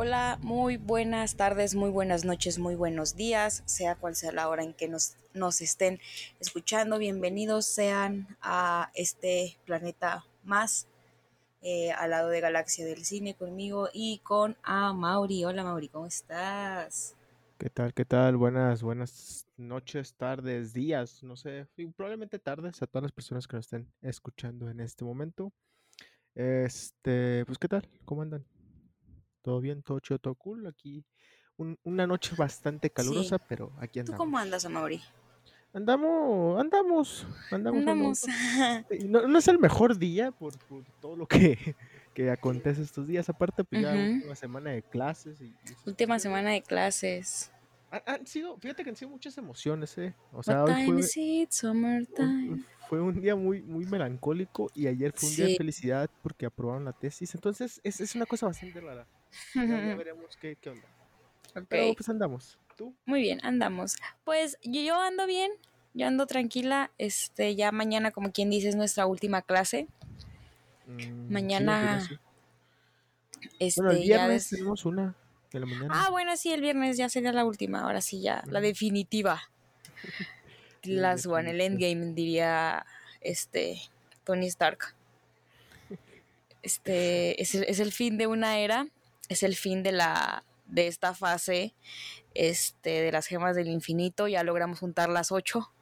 Hola, muy buenas tardes, muy buenas noches, muy buenos días, sea cual sea la hora en que nos, nos estén escuchando. Bienvenidos sean a este planeta más, eh, al lado de Galaxia del Cine, conmigo y con a Mauri. Hola Mauri, ¿cómo estás? ¿Qué tal? ¿Qué tal? Buenas, buenas noches, tardes, días, no sé, probablemente tardes a todas las personas que nos estén escuchando en este momento. Este, pues, ¿qué tal? ¿Cómo andan? ¿Todo bien? ¿Todo chido? ¿Todo cool? Aquí un- una noche bastante Sí. calurosa, pero aquí ¿Tú cómo andamos. andas, Mauri? Andamos, andamos, andamos, Andamos. andamos. Sí, No, no es el mejor día por, por todo lo que, que acontece estos días. Aparte, pues ya Ujú. última semana de clases y, y Última semana de clases. Han, han sido, fíjate que han sido muchas emociones, eh. O sea, What hoy time fue, is it? hoy fue un día muy, muy melancólico y ayer fue un día de Sí. felicidad porque aprobaron la tesis. Entonces, es, es una cosa bastante rara. Ya, ya veremos qué, qué onda. Pero pues andamos. ¿Tú? Muy bien, andamos. Pues yo, ando bien, yo ando tranquila. Este, ya mañana, como quien dice, es nuestra última clase. Mm, Mañana, sí. Bueno, el este, ya viernes des... tenemos una de la mañana. Ah, bueno, sí, el viernes ya sería la última. Ahora sí, ya, la Ujú. definitiva. Sí, la Last one, el endgame, diría este Tony Stark. Este es el, es el fin de una era, es el fin de la de esta fase este de las gemas del infinito. Ya logramos juntar las ocho.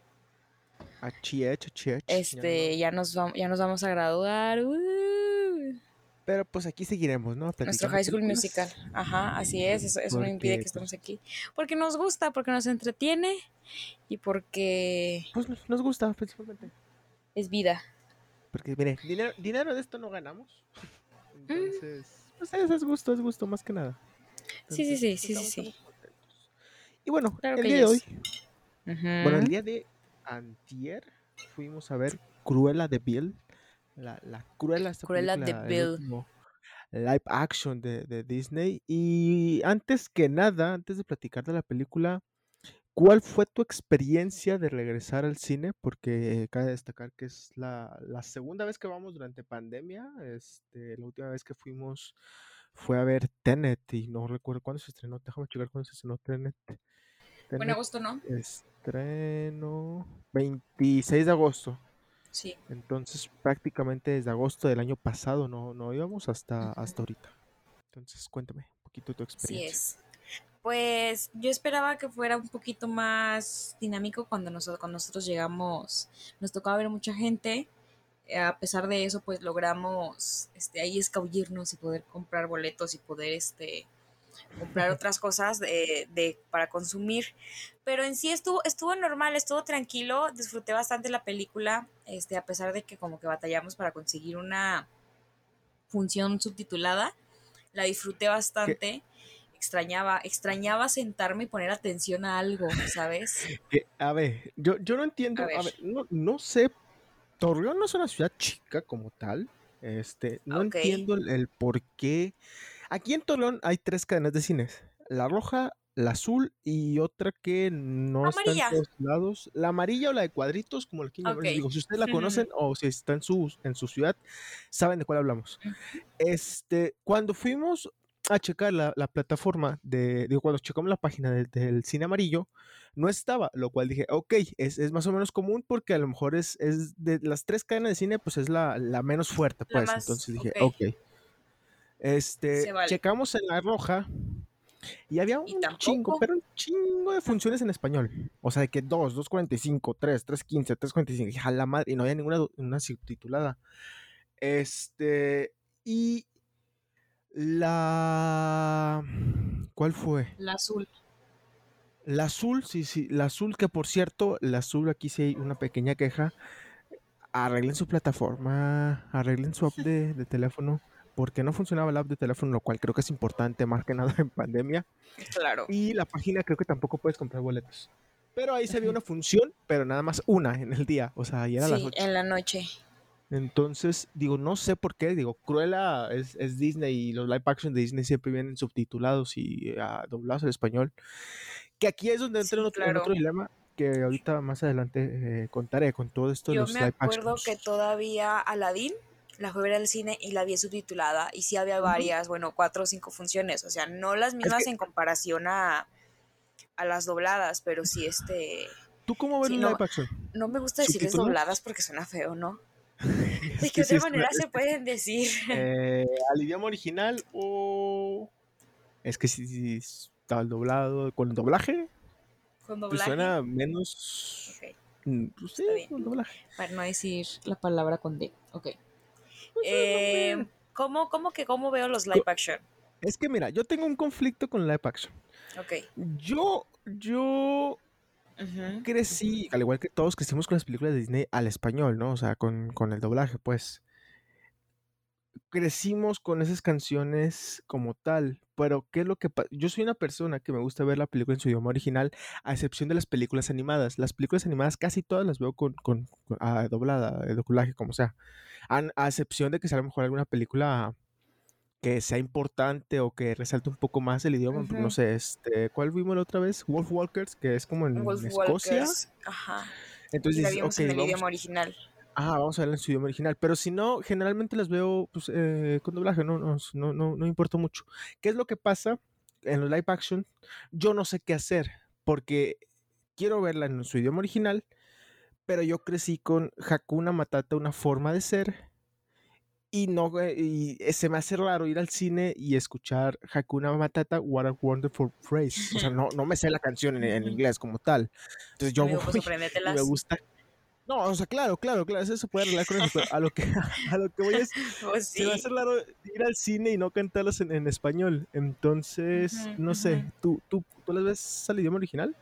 Achiech, achiech. Ya Este, no. ya nos vamos, ya nos vamos a graduar. ¡uh! Pero pues aquí seguiremos, ¿no? Nuestro High School Musical. Ajá, así es. Eso, eso no impide Porque, que pues, estemos aquí. Porque nos gusta, porque nos entretiene y porque pues nos gusta principalmente. es vida. Porque, mire, dinero, dinero de esto no ganamos. Mm, Entonces, pues es, es gusto, es gusto más que nada. Sí, sí, Entonces, sí, sí, sí, estamos, sí. contentos. Y bueno, Claro el día de hoy, yes. bueno, el día de antier, fuimos a ver Cruella de Vil. La, la Cruella, esta Cruella de película, el Vil. último live action de, de Disney. Y antes que nada, antes de platicar de la película, ¿cuál fue tu experiencia de regresar al cine? Porque cabe destacar que es la, la segunda vez que vamos durante pandemia. Este, la última vez que fuimos fue a ver Tenet y no recuerdo cuándo se estrenó. Déjame checar cuándo se estrenó Tenet. Buen Tenet agosto, ¿no? estreno 26 de agosto. Sí. Entonces prácticamente desde agosto del año pasado no, no íbamos hasta, hasta ahorita. Entonces cuéntame un poquito tu Así experiencia. es. Pues yo esperaba que fuera un poquito más dinámico cuando nosotros, cuando nosotros llegamos. Nos tocaba ver mucha gente. Eh, A pesar de eso, pues logramos este, ahí escabullirnos y poder comprar boletos y poder este, comprar otras cosas de, de- para consumir. Pero en sí estuvo, estuvo normal, estuvo tranquilo, disfruté bastante la película, este, a pesar de que como que batallamos para conseguir una función subtitulada, la disfruté bastante. Extrañaba, extrañaba sentarme y poner atención a algo, ¿sabes? que, a ver, yo, yo no entiendo, a ver, ver, no, no sé, Torreón no es una ciudad chica como tal. Este, no entiendo el, el por qué. Aquí en Torreón hay tres cadenas de cines. La roja, la azul y otra que no está en todos lados. La amarilla o la de cuadritos, como la que Ok. les digo, si ustedes la conocen o si está en su, en su ciudad, saben de cuál hablamos. Este, cuando fuimos a checar la, la plataforma de, digo, cuando checamos la página del, del cine amarillo, no estaba, lo cual dije, ok, es, es más o menos común porque a lo mejor es, es de las tres cadenas de cine, pues es la, la menos fuerte, pues. más, Entonces dije, ok, ok. Este, vale. checamos en la roja y había Y un chingo, tampoco. pero un chingo de funciones en español. O sea, de que 2, 2.45, 3, 3.15, 3.45, dije, a la madre, y no había ninguna una subtitulada. Este, y la... ¿Cuál fue? La azul. La azul, sí, sí, la azul, que por cierto, la azul aquí sí hay una pequeña queja. Arreglen su plataforma, arreglen su app de, de teléfono, porque no funcionaba la app de teléfono, lo cual creo que es importante más que nada en pandemia. Claro. Y la página creo que tampoco puedes comprar boletos. Pero ahí se había Ujú. una función, pero nada más una en el día, o sea, y era las Sí, 8. en la noche. Entonces, digo, no sé por qué, digo, Cruella es, es Disney y los live action de Disney siempre vienen subtitulados y ah, doblados al español. Que aquí es donde entra en otro, en otro dilema que ahorita más adelante eh, contaré con todo esto de Yo los me live acuerdo actions. que todavía Aladdin la fui a ver al cine y la vi subtitulada y sí había varias, bueno, cuatro o cinco funciones, o sea, no las mismas en comparación a, a las dobladas, pero sí este... ¿Tú cómo ves sí, no, live action? No me gusta decirles dobladas porque suena feo, ¿no? ¿De qué otra manera se pueden decir? Eh, ¿Al idioma original o...? Es que si, si está el doblado, con el doblaje, ¿Con pues doblaje? suena menos... Mm, Pues sí, con doblaje. Para no decir la palabra con D. Ok. Pues, Eh, ¿cómo, ¿Cómo que cómo veo los live action? Es que mira, yo tengo un conflicto con live action. Ok. Yo, yo Crecí, al igual que todos crecimos con las películas de Disney al español, ¿no? O sea, con, con el doblaje, pues. Crecimos con esas canciones como tal, pero ¿qué es lo que pasa? Yo soy una persona que me gusta ver la película en su idioma original, a excepción de las películas animadas. Las películas animadas casi todas las veo con, con, con- ah, doblada, el doblaje, como sea. An- a excepción de que sea a lo mejor alguna película que sea importante o que resalte un poco más el idioma, pues, no sé, este, ¿cuál vimos la otra vez? Wolf Walkers, que es como en Wolf Escocia. Walkers. Ajá. Entonces y la vimos ok, en el vamos, idioma original. ah, vamos a verla en su idioma original. Pero si no, generalmente las veo pues, eh, con doblaje, no, no, no, no, no importa mucho. ¿Qué es lo que pasa en los live action? Yo no sé qué hacer, porque quiero verla en su idioma original, pero yo crecí con Hakuna Matata, una forma de ser, y no y eh, se me hace raro ir al cine y escuchar Hakuna Matata, What a Wonderful Phrase. O sea, no, no me sé la canción en, en inglés como tal. Entonces yo Amigo, pues y me gusta. No, o sea, claro, claro, claro, eso se puede arreglar con eso, pero a lo que, a lo que voy es, Pues se me sí. hace raro ir al cine y no cantarlas en, en español. Entonces, no sé. ¿tú, tú, ¿tú las ves al idioma original?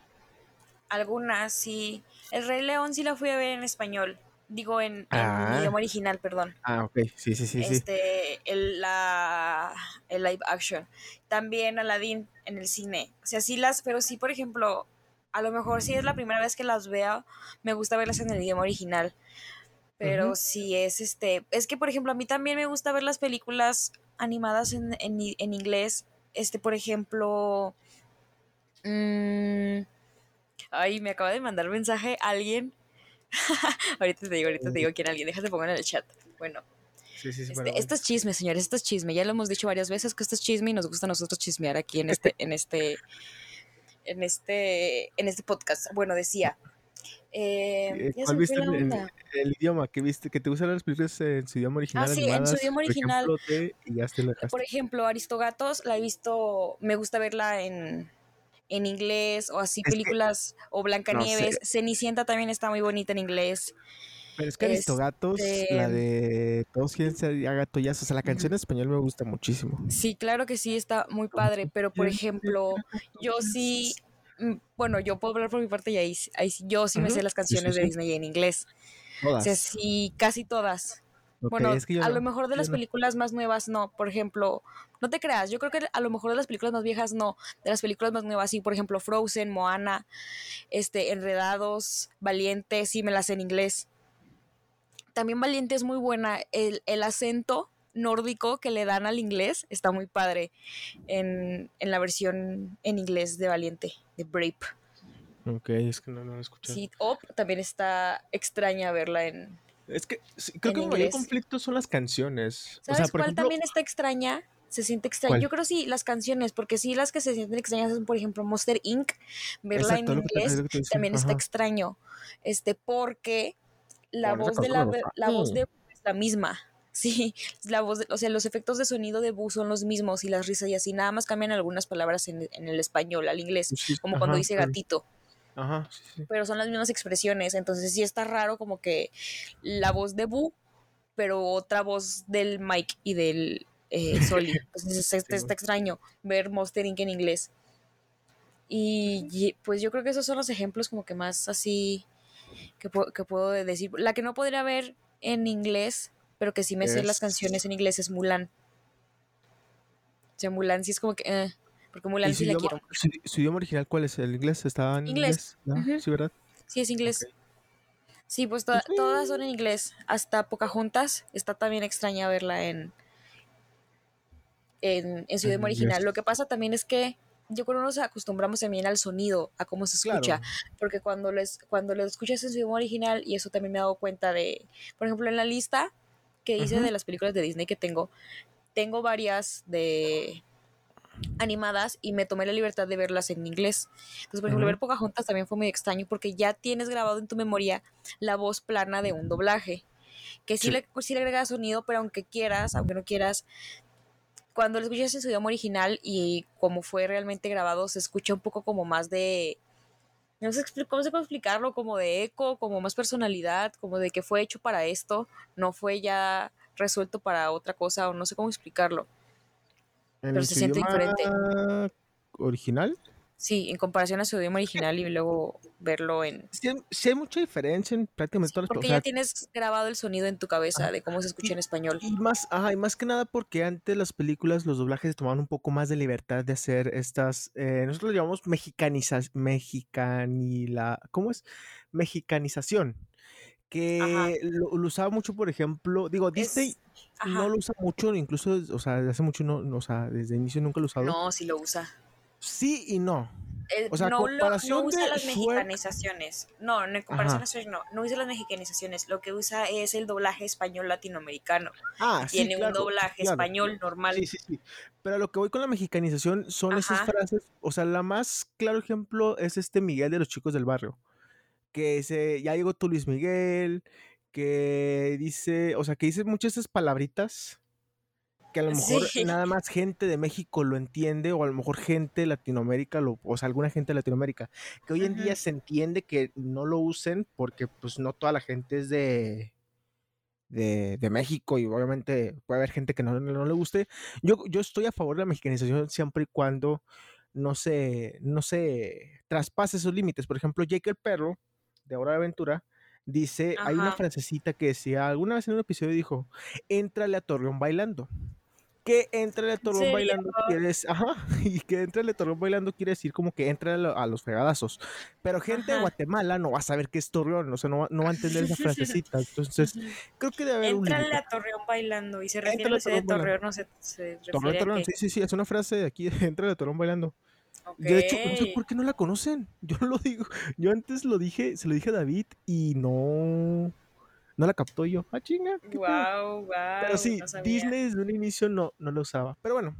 Algunas sí. El Rey León sí la fui a ver en español. Digo, en, en Ah. idioma original, perdón. Ah, ok, sí, sí, sí, sí. este, el, la, el live action. También Aladdin en el cine. O sea, sí las, pero sí, por ejemplo, a lo mejor si es la primera vez que las veo, me gusta verlas en el idioma original. Pero Ujú. si es este, es que por ejemplo, a mí también me gusta ver las películas animadas en, en, en inglés. Este, por ejemplo, mm, ay, me acaba de mandar mensaje alguien. ahorita te digo, ahorita te digo quién alguien, déjate pongo en el chat. Bueno, Sí, sí, sí, este, bueno, esto es chisme, señores, esto es chisme. Ya lo hemos dicho varias veces que esto es chisme y nos gusta a nosotros chismear aquí en este, en este, en este, en este podcast. Bueno, decía. eh, Eh, ya ¿Cuál viste el, el- onda. el idioma que viste? Que te gustan las películas en su idioma original Ah, sí, en su idioma por original. ejemplo, de- y ya te lo dejaste. Por ejemplo, Aristogatos la he visto, me gusta verla en, en inglés o así Es que- películas o Blancanieves. sé. Cenicienta también está muy bonita en inglés. Pero es que Aristogatos, este- la de Todos quieren ser agatollazos, o sea, la canción en español me gusta muchísimo. Sí, claro que sí está muy padre, pero por ejemplo, yo sí, mm, bueno, yo puedo hablar por mi parte y ahí, ahí yo sí me sé las Sí, sí, canciones de. Disney en inglés. O Todas. sea, sí, casi todas. Bueno, es que yo a no, lo mejor de las no. películas más nuevas no, por ejemplo, no te creas, yo creo que a lo mejor de las películas más viejas no, de las películas más nuevas sí, por ejemplo, Frozen, Moana, este, Enredados, Valiente, sí me las sé en inglés. También Valiente es muy buena, el, el acento nórdico que le dan al inglés está muy padre en, en la versión en inglés de Valiente, de Brave. Ok, es que no, no lo he escuchado. Sí, Op también está extraña verla en... Es que sí, creo En que el mayor conflicto son las canciones. O ¿Sabes sea, por cuál ejemplo, también está extraña? Se siente extraña. ¿Cuál? Yo creo sí, las canciones, porque sí, las que se sienten extrañas son, por ejemplo, Monster Inc. Verla Exacto, en inglés te también está extraño. Este, porque la Bueno, voz de la, la voz de Boo es la misma. Sí, la voz, de- o sea, los efectos de sonido de Boo son los mismos y las risas y así, nada más cambian algunas palabras en, en el español, al inglés, Sí, como cuando dice claro. gatito, Ajá, sí, sí. pero son las mismas expresiones, entonces sí está raro como que la voz de Boo, pero otra voz del Mike y del eh, Soli. Entonces es- está, está extraño ver Monster Inc. en inglés. Y y, pues yo creo que esos son los ejemplos como que más así que, que puedo decir. La que no podría ver en inglés, pero que sí me sé las Es- canciones en inglés es Mulan. O sea, Mulan sí es como que... eh, porque Mulan ¿Y su sí la idioma, quiero. su, su idioma original cuál es? ¿El inglés? ¿Estaba en Inglés. inglés? ¿no? Sí, ¿verdad? Sí, es inglés. Sí, pues to- todas son en inglés. Hasta Pocahontas está también extraña verla en, en, en su idioma original. Lo que pasa también es que yo creo que nos acostumbramos también al sonido, a cómo se escucha. Claro. Porque cuando, les, cuando lo escuchas en su idioma original, y eso también me he dado cuenta de, por ejemplo, en la lista, que hice de las películas de Disney que tengo, tengo varias de animadas y me tomé la libertad de verlas en inglés. Entonces, por ejemplo, ver Pocahontas también fue muy extraño porque ya tienes grabado en tu memoria la voz plana de un doblaje. Que sí, Le, sí le agrega sonido, pero aunque quieras, aunque no quieras, cuando lo escuchas en su idioma original y como fue realmente grabado, se escucha un poco como más de. No sé cómo se puede explicarlo, como de eco, como más personalidad, como de que fue hecho para esto, no fue ya resuelto para otra cosa, o no sé cómo explicarlo. Pero se siente diferente. ¿Original? Sí, en comparación a su idioma original y luego verlo en... Sí, hay mucha diferencia en prácticamente todas las Porque ya tienes grabado el sonido en tu cabeza de cómo se escucha en español. Y más, ajá, más que nada porque antes las películas, los doblajes tomaban un poco más de libertad de hacer estas... Eh, nosotros lo llamamos mexicanización, mexicanila... ¿Cómo es? Mexicanización. Que lo, usaba mucho, por ejemplo, digo, Disney no lo usa mucho, incluso, o sea, desde hace mucho no, o sea, desde el inicio nunca lo usado. No, sí lo usa. Sí y no. o sea, no, comparación no usa las mexicanizaciones. No, en comparación a no, no usa las mexicanizaciones. Lo que usa es el doblaje español latinoamericano. Ah, sí, Tiene un doblaje español normal. Sí, sí, sí. Pero lo que voy con la mexicanización son esas frases. O sea, la más claro ejemplo es este Miguel de los chicos del barrio. Que dice, ya llegó tu Luis Miguel. Que dice, o sea, que dice muchas esas palabritas que a lo mejor nada más gente de México lo entiende o a lo mejor gente de Latinoamérica, lo, o sea, alguna gente de Latinoamérica, que hoy en día se entiende que no lo usen porque pues no toda la gente es de, de, México y obviamente puede haber gente que no, no, le guste. Yo, yo estoy a favor de la mexicanización siempre y cuando no se, no se traspase esos límites. Por ejemplo, Jake el perro de Hora de Aventura dice, hay una frasecita que decía, alguna vez en un episodio dijo, entrale a Torreón bailando que entre el Torreón bailando quiere decir, ajá, y que entre el Torreón bailando quiere decir como que entre a los fregadazos. Pero gente de Guatemala no va a saber qué es Torreón, o sea, no, no va a entender esa frasecita. Entonces, creo que debe haber Entrale un a Torreón bailando y se refiere a ese de Torreón, no se, se refiere Torreón, a sí, sí, sí, es una frase de aquí, entra a Torreón bailando. De hecho, no sé por qué no la conocen. Yo lo digo, yo antes lo dije, se lo dije a David y no no la captó yo. Ah, chinga. Wow, wow. Pero sí, Disney desde un inicio no, no lo usaba. Pero bueno,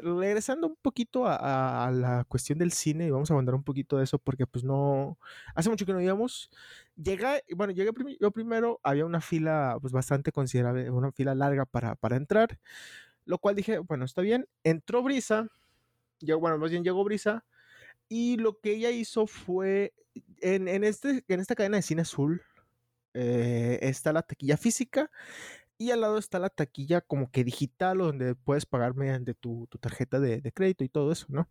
regresando un poquito a, la cuestión del cine, y vamos a abundar un poquito de eso porque pues no, hace mucho que no íbamos. Llega, bueno, llegué yo primero, había una fila pues bastante considerable, una fila larga para, para entrar, lo cual dije, bueno, está bien. Entró Brisa, llegó, bueno, más bien llegó Brisa, y lo que ella hizo fue, en, en, este, en esta cadena de cine azul, eh, está la taquilla física y al lado está la taquilla como que digital donde puedes pagar mediante tu, tarjeta de, crédito y todo eso, ¿no?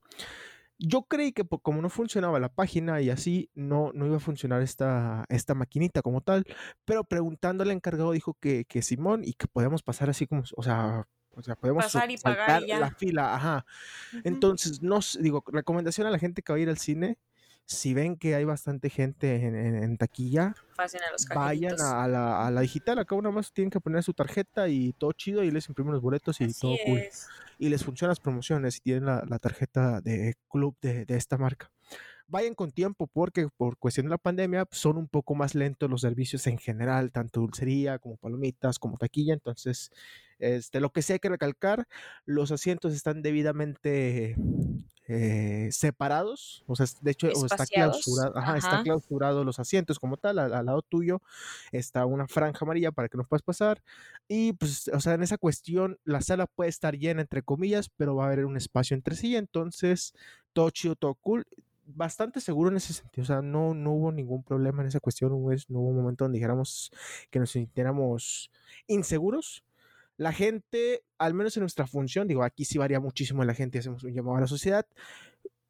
Yo creí que como no funcionaba la página y así, no, no iba a funcionar esta, esta maquinita como tal, pero preguntándole al encargado dijo que, que Simón y que podemos pasar así como, o sea, o sea, podemos pasar y pagar la fila, ajá. Entonces, no digo, recomendación a la gente que va a ir al cine, si ven que hay bastante gente en, taquilla, vayan a la, a la, digital. Acá una más tienen que poner su tarjeta y todo chido y les imprimen los boletos y todo cool. Y les funcionan las promociones si tienen la, tarjeta de club de, de esta marca vayan con tiempo porque por cuestión de la pandemia pues, son un poco más lentos los servicios en general, tanto dulcería como palomitas, como taquilla. Entonces, este, lo que sí hay que recalcar, los asientos están debidamente eh, separados, o sea, de hecho está clausurado, ajá, está clausurado los asientos como tal, al, lado tuyo está una franja amarilla para que no puedas pasar. Y pues, o sea, en esa cuestión la sala puede estar llena entre comillas, pero va a haber un espacio entre sí, entonces todo chido, todo cool, bastante seguro en ese sentido, o sea, no, no hubo ningún problema en esa cuestión, no, no hubo un momento donde dijéramos que nos sintiéramos inseguros, la gente, al menos en nuestra función, digo, aquí sí varía muchísimo la gente, hacemos un llamado a la sociedad,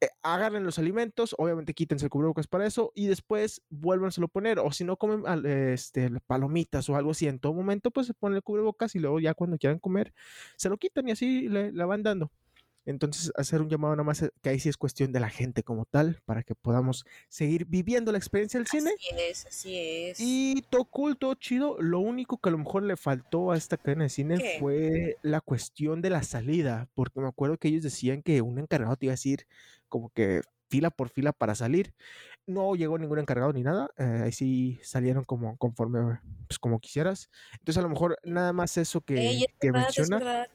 eh, agarren los alimentos, obviamente quítense el cubrebocas para eso y después vuélvanselo a poner. O si no comen este, palomitas o algo así en todo momento, pues se ponen el cubrebocas y luego ya cuando quieran comer se lo quitan y así le, la van dando. Entonces, hacer un llamado nada más eh, que ahí sí es cuestión de la gente como tal, para que podamos seguir viviendo la experiencia del cine. Así es, así es. Y todo cool, todo chido. Lo único que a lo mejor le faltó a esta cadena de cine fue la cuestión de la salida, porque me acuerdo que ellos decían que un encargado te iba a decir como que fila por fila para salir. no llegó ningún encargado ni nada. Eh, ahí sí salieron como conforme, pues como quisieras. Entonces a lo mejor nada más eso que, Ey, es que verdad, es menciona. verdad.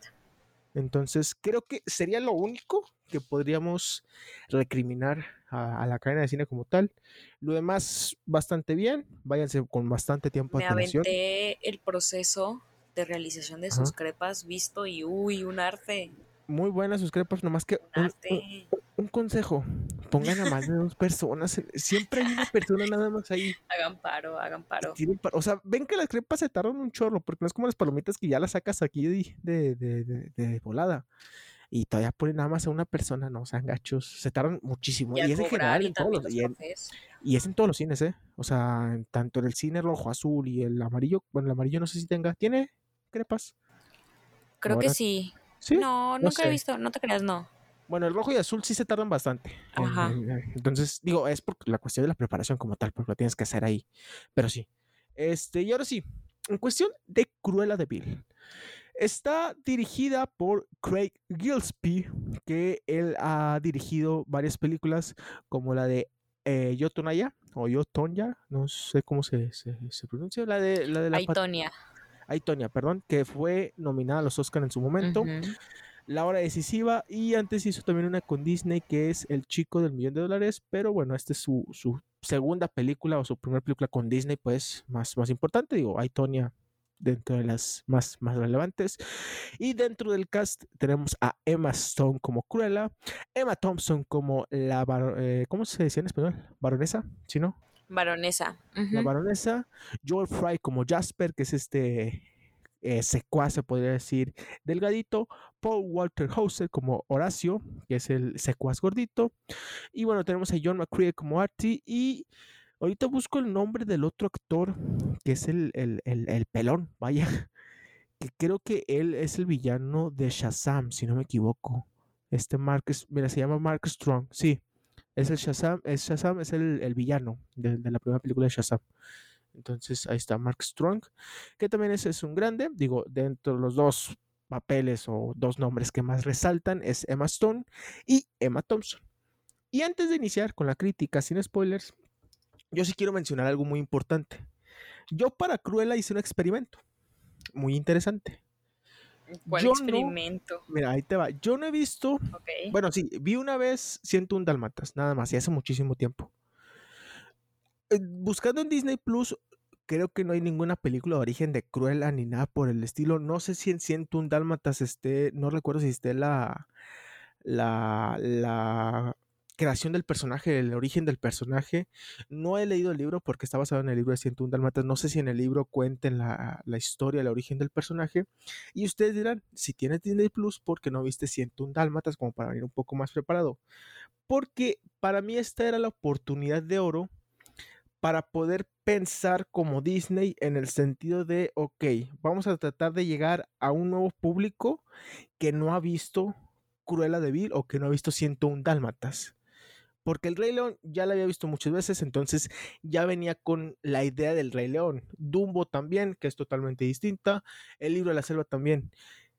Entonces creo que sería lo único que podríamos recriminar a, a la cadena de cine como tal. Lo demás, bastante bien. Váyanse con bastante tiempo de Me antelación. aventé el proceso de realización de sus Ajá. crepas visto y uy, un arte. Muy buenas sus crepas, nomás que Un un, consejo. Pongan a más de dos personas. Siempre hay una persona nada más ahí. Hagan paro, hagan paro. O sea, ven que las crepas se tardan un chorro, porque no es como las palomitas que ya las sacas aquí de, de, de- de- volada. Y todavía ponen nada más a una persona, no sean gachos. Se tardan muchísimo. Y es en general y en todos los, los y, en, cafés. y es en todos los cines, ¿eh? O sea, en- tanto en el cine rojo, azul y el amarillo. Bueno, el amarillo no sé si tenga. ¿Tiene crepas? Creo que sí. Sí. No, no nunca he visto, no te creas, no. Bueno, el rojo y azul sí se tardan bastante. Ajá. en- en- entonces, digo, es por la cuestión de la preparación como tal, porque lo tienes que hacer ahí. Pero sí. Este, y ahora sí, en cuestión de Cruella de Vil. Está dirigida por Craig Gillespie, que él ha dirigido varias películas como la de eh, Yo Tonaya o Yo Tonya, no sé cómo se, se- se pronuncia, la de la de la Aitonia. Ay, Tonya, perdón, que fue nominada a los Oscar en su momento. La hora decisiva y antes hizo también una con Disney que es El chico del millón de dólares, pero bueno, esta es su, su segunda película o su primera película con Disney, pues más, más importante, digo, hay Tonya dentro de las más, más relevantes. Y dentro del cast tenemos a Emma Stone como Cruella, Emma Thompson como la, eh, ¿cómo se decía en español? Baronesa, ¿sí no? Baronesa. la baronesa, Joel Fry como Jasper, que es este eh, secuaz, se podría decir, delgadito, Paul Walter Hauser como Horacio, que es el secuaz gordito, y bueno, tenemos a John McCrea como Artie, y ahorita busco el nombre del otro actor, que es el, el, el- el pelón, vaya, que creo que él es el villano de Shazam, si no me equivoco. Este Mark, es- mira, se llama Mark Strong, sí. Es el Shazam, es Shazam, es el, el villano de, la primera película de Shazam. Entonces ahí está Mark Strong, que también es, es un grande. Digo, dentro de los dos papeles o dos nombres que más resaltan es Emma Stone y Emma Thompson. Y antes de iniciar con la crítica sin spoilers, yo sí quiero mencionar algo muy importante. Yo para Cruella hice un experimento muy interesante. ¿Cuál Yo no- experimento? Mira, ahí te va. Yo no he visto bueno, sí, vi una vez 101 Dálmatas, nada más, y hace muchísimo tiempo. Eh, Buscando en Disney Plus, creo que no hay ninguna película de origen de Cruella ni nada por el estilo. No sé si en 101 Dálmatas esté, no recuerdo si esté la, la, la creación del personaje, el origen del personaje. No he leído el libro porque está basado en el libro de 101 Dálmatas. No sé si en el libro cuenten la, historia, el origen del personaje. Y ustedes dirán, si tienes Disney Plus, ¿por qué no viste 101 Dálmatas como para venir un poco más preparado? Porque para mí esta era la oportunidad de oro para poder pensar como Disney en el sentido de, ok, vamos a tratar de llegar a un nuevo público que no ha visto Cruella de Vil o que no ha visto 101 Dálmatas. Porque el Rey León ya la había visto muchas veces, entonces ya venía con la idea del Rey León. Dumbo también, que es totalmente distinta. El libro de la selva también.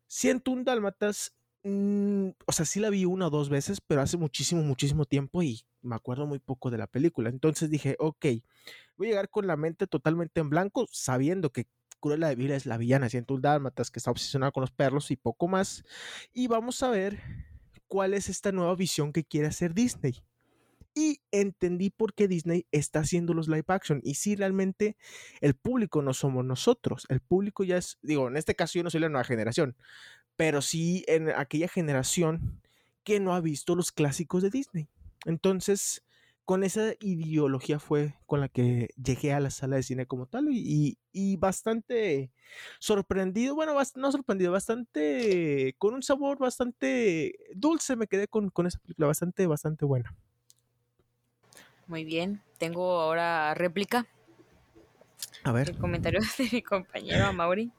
101 Dálmatas, mm, o sea, sí la vi una o dos veces, pero hace muchísimo, muchísimo tiempo y me acuerdo muy poco de la película. Entonces dije, ok, voy a llegar con la mente totalmente en blanco, sabiendo que Cruella de Vil es la villana de 101 Dálmatas, que está obsesionada con los perros y poco más. Y vamos a ver cuál es esta nueva visión que quiere hacer Disney. Y entendí por qué Disney está haciendo los live action. Y si realmente el público no somos nosotros. El público ya es, digo, en este caso yo no soy la nueva generación, pero sí en aquella generación que no ha visto los clásicos de Disney. Entonces, con esa ideología fue con la que llegué a la sala de cine como tal y, y bastante sorprendido, bueno, no sorprendido, bastante, con un sabor bastante dulce me quedé con, con esa película, bastante, bastante buena. Muy bien. Tengo ahora réplica. A ver, El comentario de mi compañero Mauri.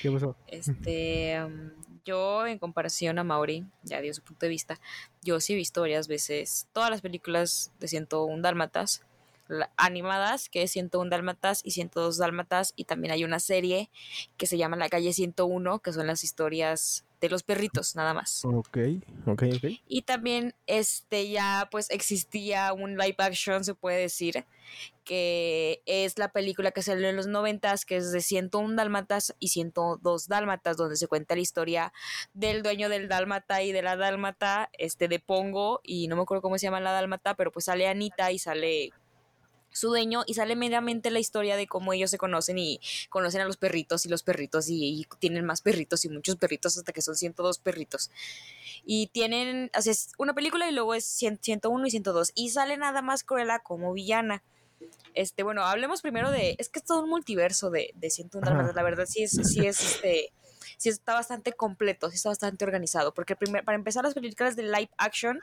¿qué pasó? Este, um, yo en comparación a Mauri, ya dio su punto de vista, yo sí he visto varias veces todas las películas de 101 Dálmatas, animadas, que es 101 Dálmatas y 102 Dálmatas, y también hay una serie que se llama La calle 101, que son las historias de los perritos, nada más. Ok, ok, ok. Y también este ya pues existía un live action, se puede decir, que es la película que salió en los noventas, que es de 101 dálmatas y 102 dálmatas, donde se cuenta la historia del dueño del dálmata y de la dálmata, este de Pongo, y no me acuerdo cómo se llama la dálmata, pero pues sale Anita y sale su dueño y sale meramente la historia de cómo ellos se conocen y conocen a los perritos y los perritos y, tienen más perritos y muchos perritos hasta que son 102 perritos. Y tienen, haces una película y luego es 101 y 102 y sale nada más Cruella como villana. Este, bueno, hablemos primero de, es que es todo un multiverso de, de 101 la verdad sí es, sí es este, sí está bastante completo, sí está bastante organizado, porque para empezar las películas de live action,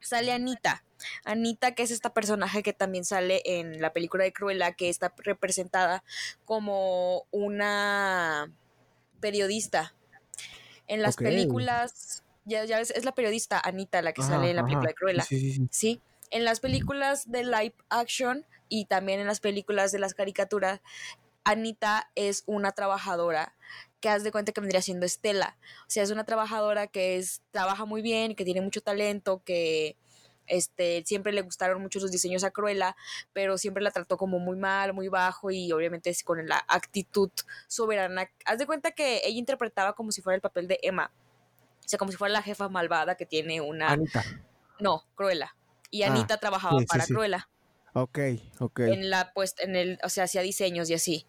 sale Anita. Anita, que es esta personaje que también sale en la película de Cruella, que está representada como una periodista. En las películas, ya, ya ves, es la periodista Anita la que sale en la película de Cruella. Sí, En las películas de live action y también en las películas de las caricaturas, Anita es una trabajadora que haz de cuenta que vendría siendo Estela. O sea, es una trabajadora que es, trabaja muy bien, que tiene mucho talento, que este, siempre le gustaron mucho sus diseños a Cruella, pero siempre la trató como muy mal, muy bajo y obviamente con la actitud soberana. Haz de cuenta que ella interpretaba como si fuera el papel de Emma. O sea, como si fuera la jefa malvada que tiene una... Anita. No, Cruella. Y ah, Anita trabajaba para Cruella. Ok, ok. En la, pues, en el, o sea, hacía diseños y así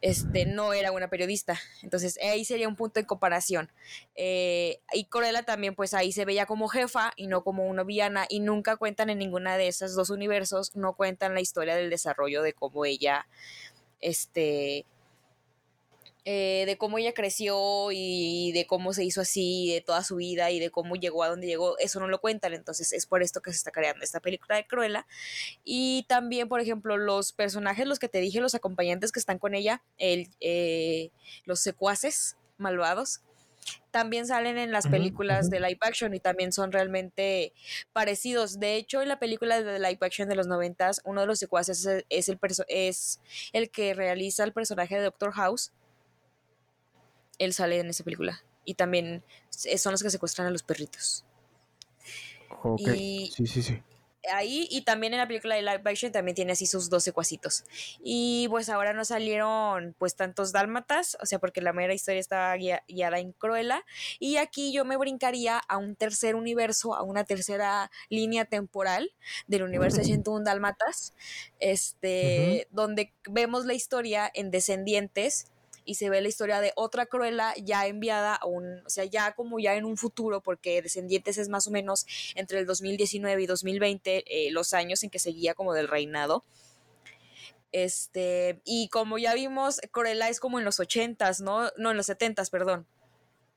este, no era una periodista. Entonces ahí sería un punto en comparación. Eh, y Corella también, pues ahí se veía como jefa y no como una villana y nunca cuentan en ninguna de esos dos universos, no cuentan la historia del desarrollo de cómo ella, este, eh, de cómo ella creció y de cómo se hizo así, de toda su vida y de cómo llegó a donde llegó, eso no lo cuentan, entonces es por esto que se está creando esta película de Cruella. Y también, por ejemplo, los personajes, los que te dije, los acompañantes que están con ella, el, eh, los secuaces malvados, también salen en las películas de live action y también son realmente parecidos. De hecho, en la película de live action de los noventas, uno de los secuaces es, es el, es el que realiza el personaje de Doctor House él sale en esa película. Y también son los que secuestran a los perritos. Ok. sí, sí, sí. Ahí y también en la película de live action también tiene así sus 12 cuasitos. Y pues ahora no salieron pues tantos dálmatas, o sea, porque la mera historia estaba guiada en Cruella. Y aquí yo me brincaría a un tercer universo, a una tercera línea temporal del universo de 101 dálmatas, este, donde vemos la historia en Descendientes y se ve la historia de otra Cruella ya enviada a un, o sea, ya como ya en un futuro, porque Descendientes es más o menos entre el 2019 y 2020, eh, los años en que seguía como del reinado. Este, y como ya vimos, Cruella es como en los 80s, ¿no? No, en los 70s, perdón.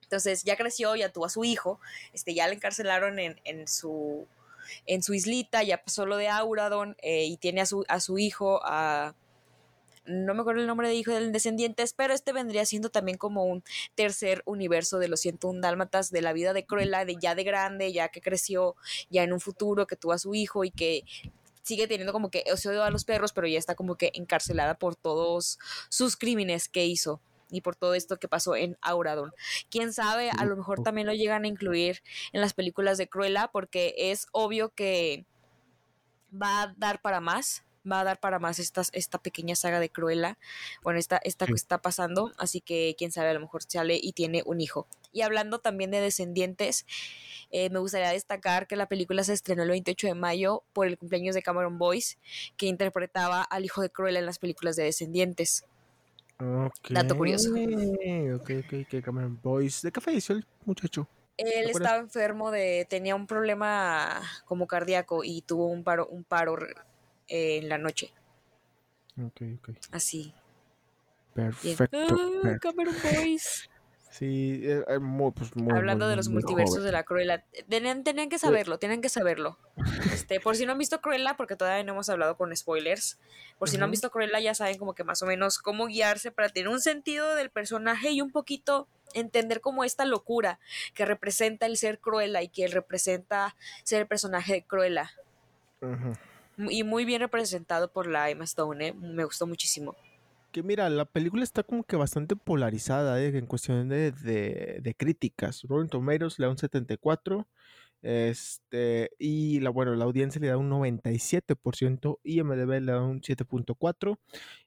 Entonces ya creció, ya tuvo a su hijo, este, ya le encarcelaron en, en su en su islita, ya pasó lo de Auradon eh, y tiene a su, a su hijo, a, no me acuerdo el nombre de hijo del descendientes, pero este vendría siendo también como un tercer universo de los 101 dálmatas de la vida de Cruella, de ya de grande, ya que creció, ya en un futuro, que tuvo a su hijo y que sigue teniendo como que se odio a los perros, pero ya está como que encarcelada por todos sus crímenes que hizo y por todo esto que pasó en Auradon. Quién sabe, a lo mejor también lo llegan a incluir en las películas de Cruella porque es obvio que va a dar para más va a dar para más esta, esta pequeña saga de Cruella, bueno, esta, esta que está pasando, así que quién sabe, a lo mejor sale y tiene un hijo. Y hablando también de descendientes, eh, me gustaría destacar que la película se estrenó el 28 de mayo por el cumpleaños de Cameron Boyce, que interpretaba al hijo de Cruella en las películas de descendientes. Dato curioso. Ok, ok, Cameron Boyce. ¿De qué falleció el muchacho? Él estaba enfermo de, tenía un problema como cardíaco y tuvo un paro, un paro en la noche. Ok, ok. Así. Perfecto. Ah, Cameron Boys. Sí, eh, eh, pues, muy, Hablando de los multiversos de la Cruella. Tenían, tenían que saberlo, tienen que saberlo. Este, por si no han visto Cruella, porque todavía no hemos hablado con spoilers. Por si no han visto Cruella, ya saben como que más o menos cómo guiarse para tener un sentido del personaje y un poquito entender como esta locura que representa el ser Cruella y que representa ser el personaje de Cruella. Y muy bien representado por la Emma Stone, ¿eh? me gustó muchísimo. Que mira, la película está como que bastante polarizada ¿eh? en cuestión de, de, de críticas. Rotten Tomatoes le da un 74, este, y la, bueno, la audiencia le da un 97%, IMDB le da un 7.4%,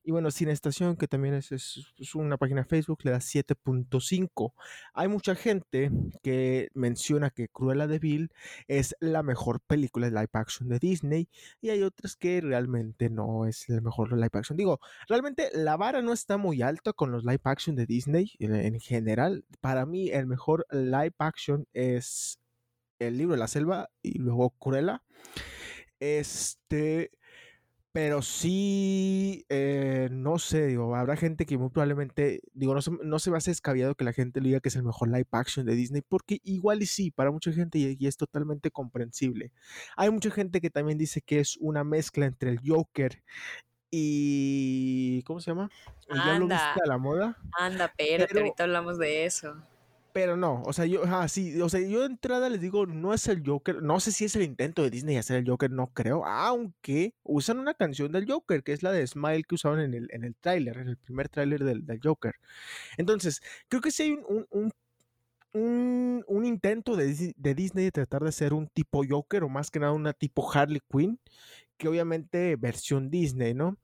y bueno, Cine Estación, que también es, una página de Facebook, le da 7.5%. Hay mucha gente que menciona que Cruella de Vil es la mejor película de live action de Disney, y hay otras que realmente no es la mejor live action. Digo, realmente la vara no está muy alta con los live action de Disney en general. Para mí, el mejor live action es el libro de la selva y luego Cruella. Este, pero sí, eh, no sé, digo, habrá gente que muy probablemente, digo, no se, no se va a hacer escabiado que la gente le diga que es el mejor live action de Disney, porque igual y sí, para mucha gente y, y, es totalmente comprensible. Hay mucha gente que también dice que es una mezcla entre el Joker y... ¿Cómo se llama? Anda, ¿Ya lo viste a la moda? Anda, pero, pero ahorita hablamos de eso. Pero no, o sea, yo, ah, sí, o sea, yo de entrada les digo, no es el Joker, no sé si es el intento de Disney hacer el Joker, no creo, aunque usan una canción del Joker, que es la de Smile que usaban en el, en el tráiler, en el primer tráiler del, del, Joker. Entonces, creo que sí hay un, un, un, un intento de, de, Disney de tratar de ser un tipo Joker, o más que nada una tipo Harley Quinn, que obviamente versión Disney, ¿no?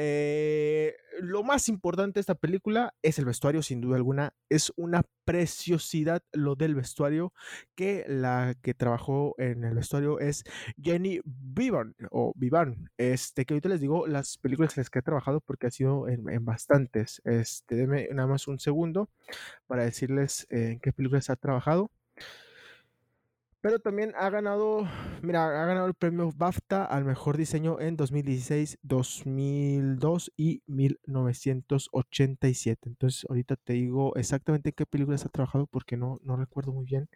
Eh, lo más importante de esta película es el vestuario, sin duda alguna. Es una preciosidad lo del vestuario, que la que trabajó en el vestuario es Jenny Vivan, o Vivan, este, que ahorita les digo las películas en las que ha trabajado porque ha sido en, en bastantes. Este, denme nada más un segundo para decirles eh, en qué películas ha trabajado. Pero también ha ganado, mira, ha ganado el premio BAFTA al mejor diseño en 2016, 2002 y 1987. Entonces, ahorita te digo exactamente en qué películas ha trabajado porque no, no recuerdo muy bien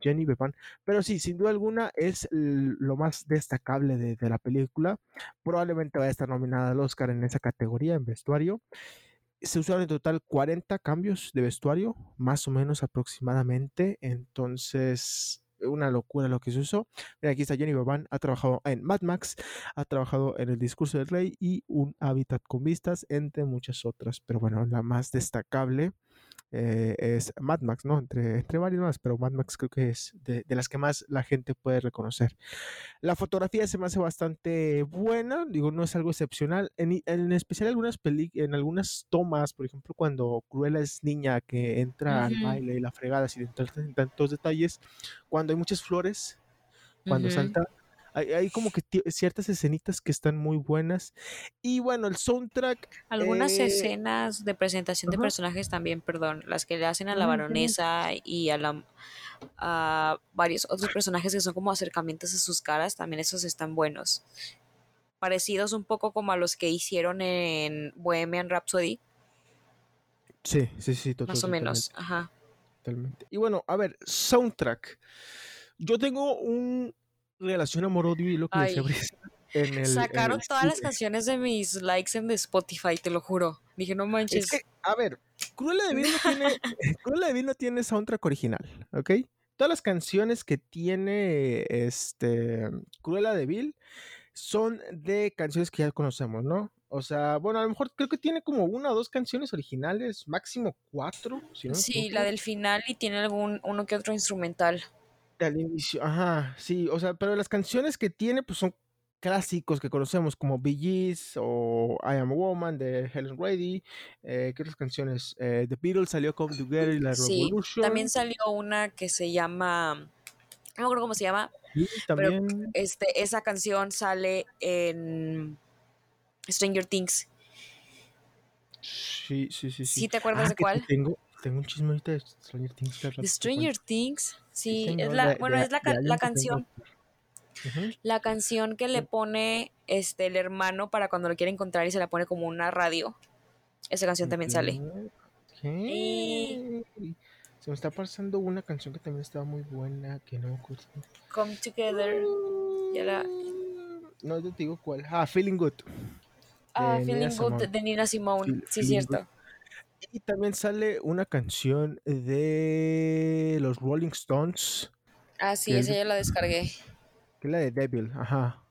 Jenny Bevan. Pero sí, sin duda alguna es lo más destacable de, de la película. Probablemente va a estar nominada al Oscar en esa categoría, en vestuario se usaron en total 40 cambios de vestuario, más o menos aproximadamente. Entonces, una locura lo que se usó. Mira, aquí está Jenny Boban, ha trabajado en Mad Max, ha trabajado en El Discurso del Rey y Un Hábitat con Vistas, entre muchas otras. Pero bueno, la más destacable eh, es Mad Max, ¿no? Entre, entre varias más, pero Mad Max creo que es de, de, las que más la gente puede reconocer. La fotografía se me hace bastante buena, digo, no es algo excepcional, en, en especial algunas en algunas tomas, por ejemplo, cuando Cruella es niña que entra uh -huh. al baile y la fregada, entrar en tantos detalles, cuando hay muchas flores, cuando uh -huh. salta hay, hay, como que ciertas escenitas que están muy buenas. Y bueno, el soundtrack. Algunas eh... escenas de presentación de personajes también, perdón, las que le hacen a la baronesa uh -huh. y a la a varios otros personajes que son como acercamientos a sus caras, también esos están buenos. Parecidos un poco como a los que hicieron en Bohemian Rhapsody. Sí, sí, sí, total, Más o menos, ajá. Totalmente. Y bueno, a ver, soundtrack. Yo tengo un, relación amor-odio y lo que Ay, decía en el, Sacaron en el todas las canciones de mis likes en Spotify, te lo juro. Dije, no manches. Es que, a ver, Cruella de Vil no tiene, Cruella de Vil no tiene soundtrack original, ¿ok? Todas las canciones que tiene este Cruella de Vil son de canciones que ya conocemos, ¿no? O sea, bueno, a lo mejor creo que tiene como una o dos canciones originales, máximo cuatro. Si no sí, la del final y tiene algún uno que otro instrumental al inicio, ajá, sí, o sea, pero las canciones que tiene pues son clásicos que conocemos como Bee Gees o I Am a Woman de Helen Reddy, eh, ¿qué otras canciones? Eh, The Beatles salió con Together y la sí, Revolution. también salió una que se llama, no me acuerdo cómo se llama, sí, también. pero este, esa canción sale en Stranger Things. Sí, sí, sí. ¿Sí, ¿Sí te acuerdas ah, de cuál? Tengo, tengo un chisme ahorita de Stranger Things. De Stranger Things, sí, sí es la, de, bueno, de, es la, de la canción. Uh -huh. La canción que le pone este el hermano para cuando lo quiere encontrar y se la pone como una radio. Esa canción también sale. Okay. Y... Se me está pasando una canción que también estaba muy buena, que no me acuerdo. Come Together. Ya la... No te digo cuál. Ah, Feeling Good. Ah, Feeling Nina Good de Nina Simone. Sí, sí cierto. Good. Y también sale una canción de los Rolling Stones. Ah, sí, esa ya la descargué. Que es la de Devil, ajá.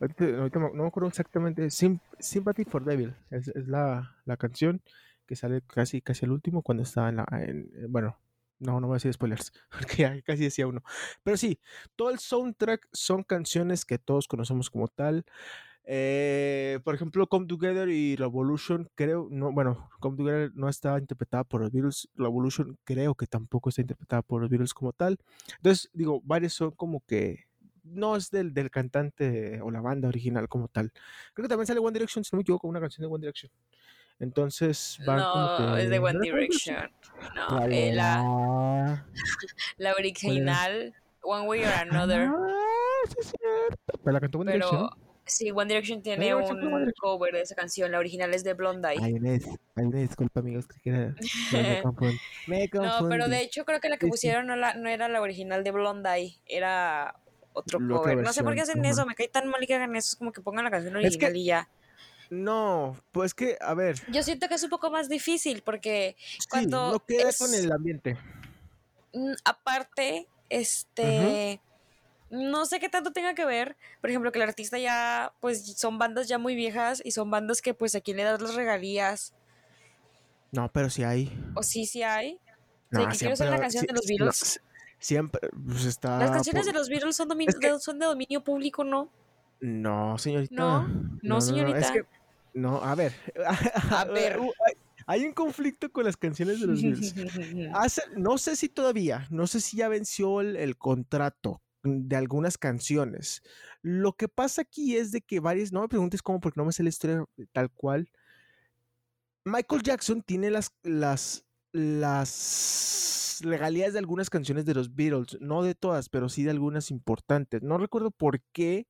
ahorita, no me acuerdo exactamente, Sympathy for Devil es, es la, la, canción que sale casi, casi al último cuando está en la, en, bueno, no, no voy a decir spoilers, porque ya casi decía uno. Pero sí, todo el soundtrack son canciones que todos conocemos como tal. Eh, por ejemplo, Come Together y Revolution, creo, no, bueno, Come Together no está interpretada por los Beatles, Revolution creo que tampoco está interpretada por los Beatles como tal. Entonces, digo, varios son como que no es del, del cantante o la banda original como tal. Creo que también sale One Direction, si no me equivoco, una canción de One Direction. Entonces van no, como que... es de One Direction. No, eh, la, la original, One Way or Another. Ah, sí es cierto. Pero la cantó One Pero, Direction. Sí, One Direction tiene un cover de esa canción. La original es de Blondie. Ay, una, ay, una disculpa, amigos. Que era, me, confundí. me No, pero de hecho creo que la que pusieron no, la, no era la original de Blondie. Era otro cover. No sé por qué hacen eso. Me cae tan mal que hagan eso. Es como que pongan la canción original es que, y ya. No, pues que, a ver. Yo siento que es un poco más difícil porque cuando. no queda con el ambiente. Mm, aparte, este. No sé qué tanto tenga que ver. Por ejemplo, que el artista ya, pues son bandas ya muy viejas y son bandas que, pues, a quién le das las regalías. No, pero sí hay. O sí, sí hay. No, sí, quiero la canción de los Beatles. siempre, pues está. Las canciones de los Beatles son, son de dominio público, ¿no? No, señorita. No, no, señorita. es que no, a ver. A ver. Hay un conflicto con las canciones de los Beatles. no sé si todavía, no sé si ya venció el, contrato de algunas canciones. Lo que pasa aquí es de que varias, no me preguntes cómo, porque no me sé la historia tal cual. Michael Jackson tiene las, las, las regalías de algunas canciones de los Beatles, no de todas, pero sí de algunas importantes. No recuerdo por qué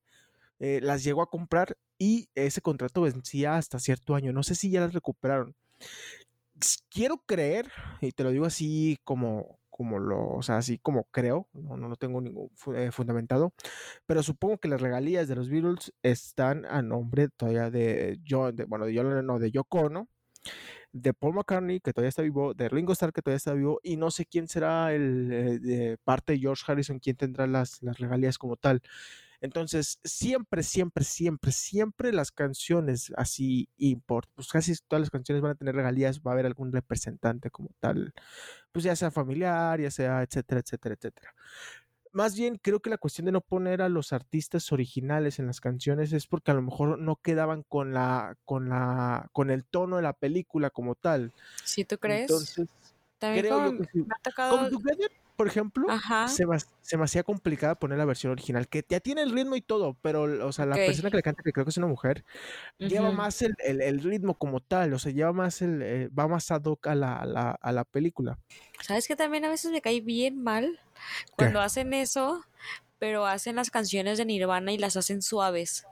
eh, las llegó a comprar y ese contrato vencía hasta cierto año. No sé si ya las recuperaron. Quiero creer, y te lo digo así como, como lo, o sea, así como creo, no, no lo tengo ningún eh, fundamentado, pero supongo que las regalías de los Beatles están a nombre todavía de John, de, bueno, de John, no, de Yoko, ¿no? de Paul McCartney, que todavía está vivo, de Ringo Starr, que todavía está vivo, y no sé quién será el eh, parte de George Harrison, quién tendrá las, las regalías como tal. Entonces, siempre, siempre, siempre, siempre las canciones así import, pues casi todas las canciones van a tener regalías, va a haber algún representante como tal, pues ya sea familiar, ya sea, etcétera, etcétera, etcétera. Más bien creo que la cuestión de no poner a los artistas originales en las canciones es porque a lo mejor no quedaban con la, con la, con el tono de la película como tal. ¿Sí tú crees? Entonces, También creo que me ha tocado por ejemplo, se me, se me, hacía complicada poner la versión original, que ya tiene el ritmo y todo, pero, o sea, la persona que le canta, que creo que es una mujer, lleva más el, el, ritmo como tal, o sea, lleva más el, eh, va más ad hoc a la, a la, película. ¿Sabes que también a veces me cae bien mal cuando hacen eso, pero hacen las canciones de Nirvana y las hacen suaves?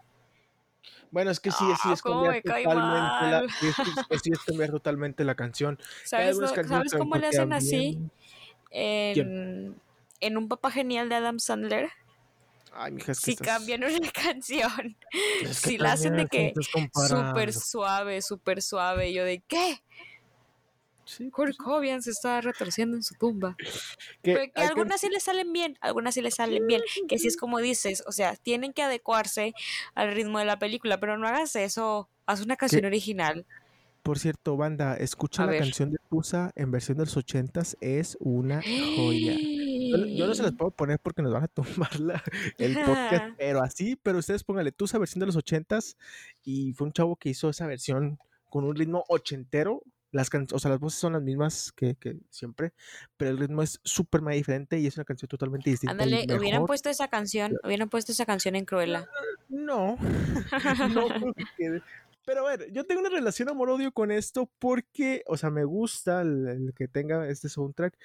Bueno, es que sí, sí es cambiar totalmente la, es, sí es cambiar totalmente la canción. ¿Sabes, ¿sabes cómo le hacen así? En, en un papá genial de Adam Sandler. Ay, mija, es que si cambian una canción, si la hacen de que súper suave, súper suave, yo de ¿qué? Sí, Kurt pues se está retorciendo en su tumba. Que, Pero que algunas sí le salen bien, algunas sí le salen bien. Que si es como dices, o sea, tienen que adecuarse al ritmo de la película, pero no hagas eso, haz una canción original. Por cierto, banda, escucha la canción de Tusa en versión de los ochentas, es una joya. Yo, no se las puedo poner porque nos van a tomar el podcast, pero así, pero ustedes pónganle Tusa versión de los ochentas y fue un chavo que hizo esa versión con un ritmo ochentero. Las o sea, las voces son las mismas que, siempre, pero el ritmo es súper más diferente y es una canción totalmente distinta. Ándale, hubieran puesto esa canción, hubieran puesto esa canción en Cruella. No, no, porque pero a ver, yo tengo una relación amor-odio con esto porque, o sea, me gusta el, que tenga este soundtrack,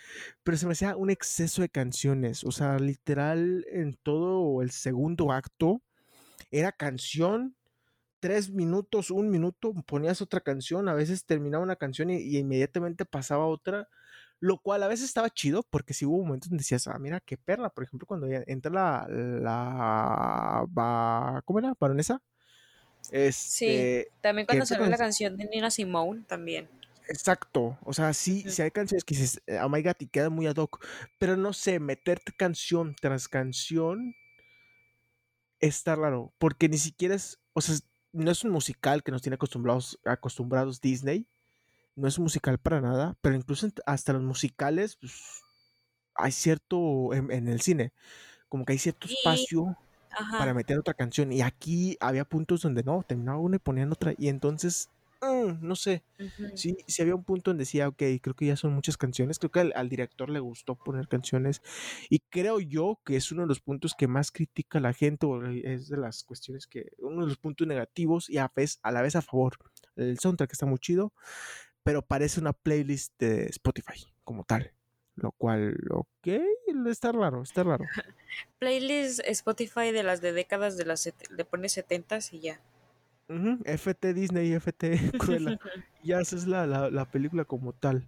pero se me hacía un exceso de canciones. O sea, literal, en todo el segundo acto era canción, tres minutos, un minuto, ponías otra canción, a veces terminaba una canción y, inmediatamente pasaba otra lo cual a veces estaba chido porque si hubo momentos donde decías, ah, mira, qué perra, por ejemplo, cuando entra la, la, ¿cómo era? Baronesa, sí, este, también cuando salió la canción de Nina Simone, también. Exacto, o sea, sí, sí hay canciones que dices, eh, oh my god, y queda muy ad hoc, pero no sé, meterte canción tras canción está raro, porque ni siquiera es, o sea, no es un musical que nos tiene acostumbrados, acostumbrados Disney, no es un musical para nada, pero incluso hasta los musicales, pues, hay cierto, en, el cine, como que hay cierto espacio para meter otra canción, y aquí había puntos donde no, terminaba una y ponían otra, y entonces Mm, no sé. Sí, sí había un punto donde decía, ok, creo que ya son muchas canciones. Creo que al, director le gustó poner canciones. Y creo yo que es uno de los puntos que más critica la gente, o es de las cuestiones que, uno de los puntos negativos y a, vez, a la vez a favor. El soundtrack está muy chido, pero parece una playlist de Spotify como tal. Lo cual, ok, está raro, está raro. playlist Spotify de las de décadas de las, le pone 70 y ya. FT Disney, FT Cruella. ya esa es la, la, película como tal.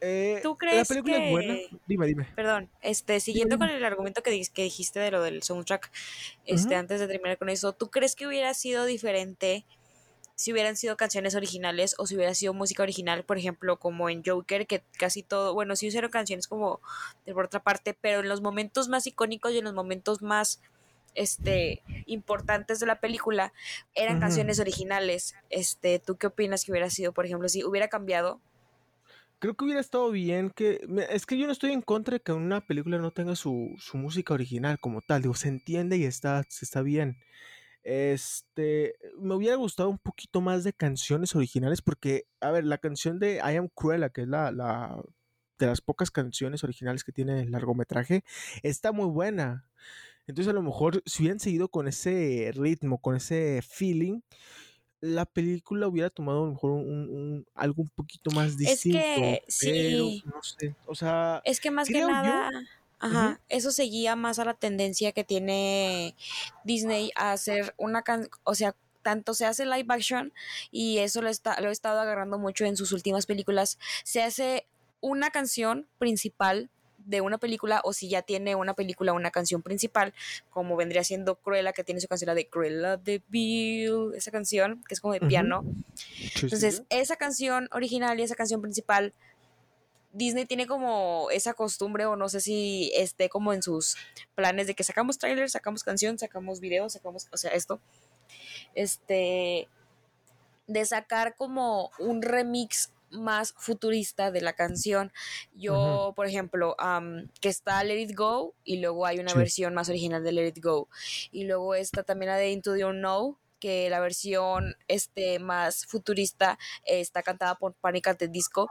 Eh, ¿Tú crees la película es buena? Dime, dime. Perdón, este, siguiendo con el argumento que, que dijiste de lo del soundtrack, este, antes de terminar con eso, ¿tú crees que hubiera sido diferente si hubieran sido canciones originales o si hubiera sido música original, por ejemplo, como en Joker, que casi todo, bueno, sí usaron canciones como de por otra parte, pero en los momentos más icónicos y en los momentos más este, importantes de la película eran canciones originales. Este, ¿Tú qué opinas que hubiera sido, por ejemplo, si hubiera cambiado? Creo que hubiera estado bien que... Es que yo no estoy en contra de que una película no tenga su, música original como tal. Digo, se entiende y está, está bien. Este, me hubiera gustado un poquito más de canciones originales porque, a ver, la canción de I Am Cruella, que es la, la de las pocas canciones originales que tiene el largometraje, está muy buena. Entonces a lo mejor si hubieran seguido con ese ritmo, con ese feeling, la película hubiera tomado a lo mejor un, algo un poquito más distinto. Es que sí. no sé, o sea, es que más que nada, ajá, eso seguía más a la tendencia que tiene Disney a hacer una can, o sea, tanto se hace live action y eso lo está lo he estado agarrando mucho en sus últimas películas, se hace una canción principal de una película o si ya tiene una película una canción principal, como vendría siendo Cruella, que tiene su canción de Cruella de Bill, esa canción, que es como de piano. Entonces, esa canción original y esa canción principal, Disney tiene como esa costumbre, o no sé si esté como en sus planes de que sacamos trailers, sacamos canción, sacamos videos, sacamos, o sea, esto, este, de sacar como un remix más futurista de la canción. Yo, por ejemplo, que está Let It Go y luego hay una versión más original de Let It Go. Y luego está también la de Into the Unknown, que la versión este, más futurista está cantada por Panic at the Disco.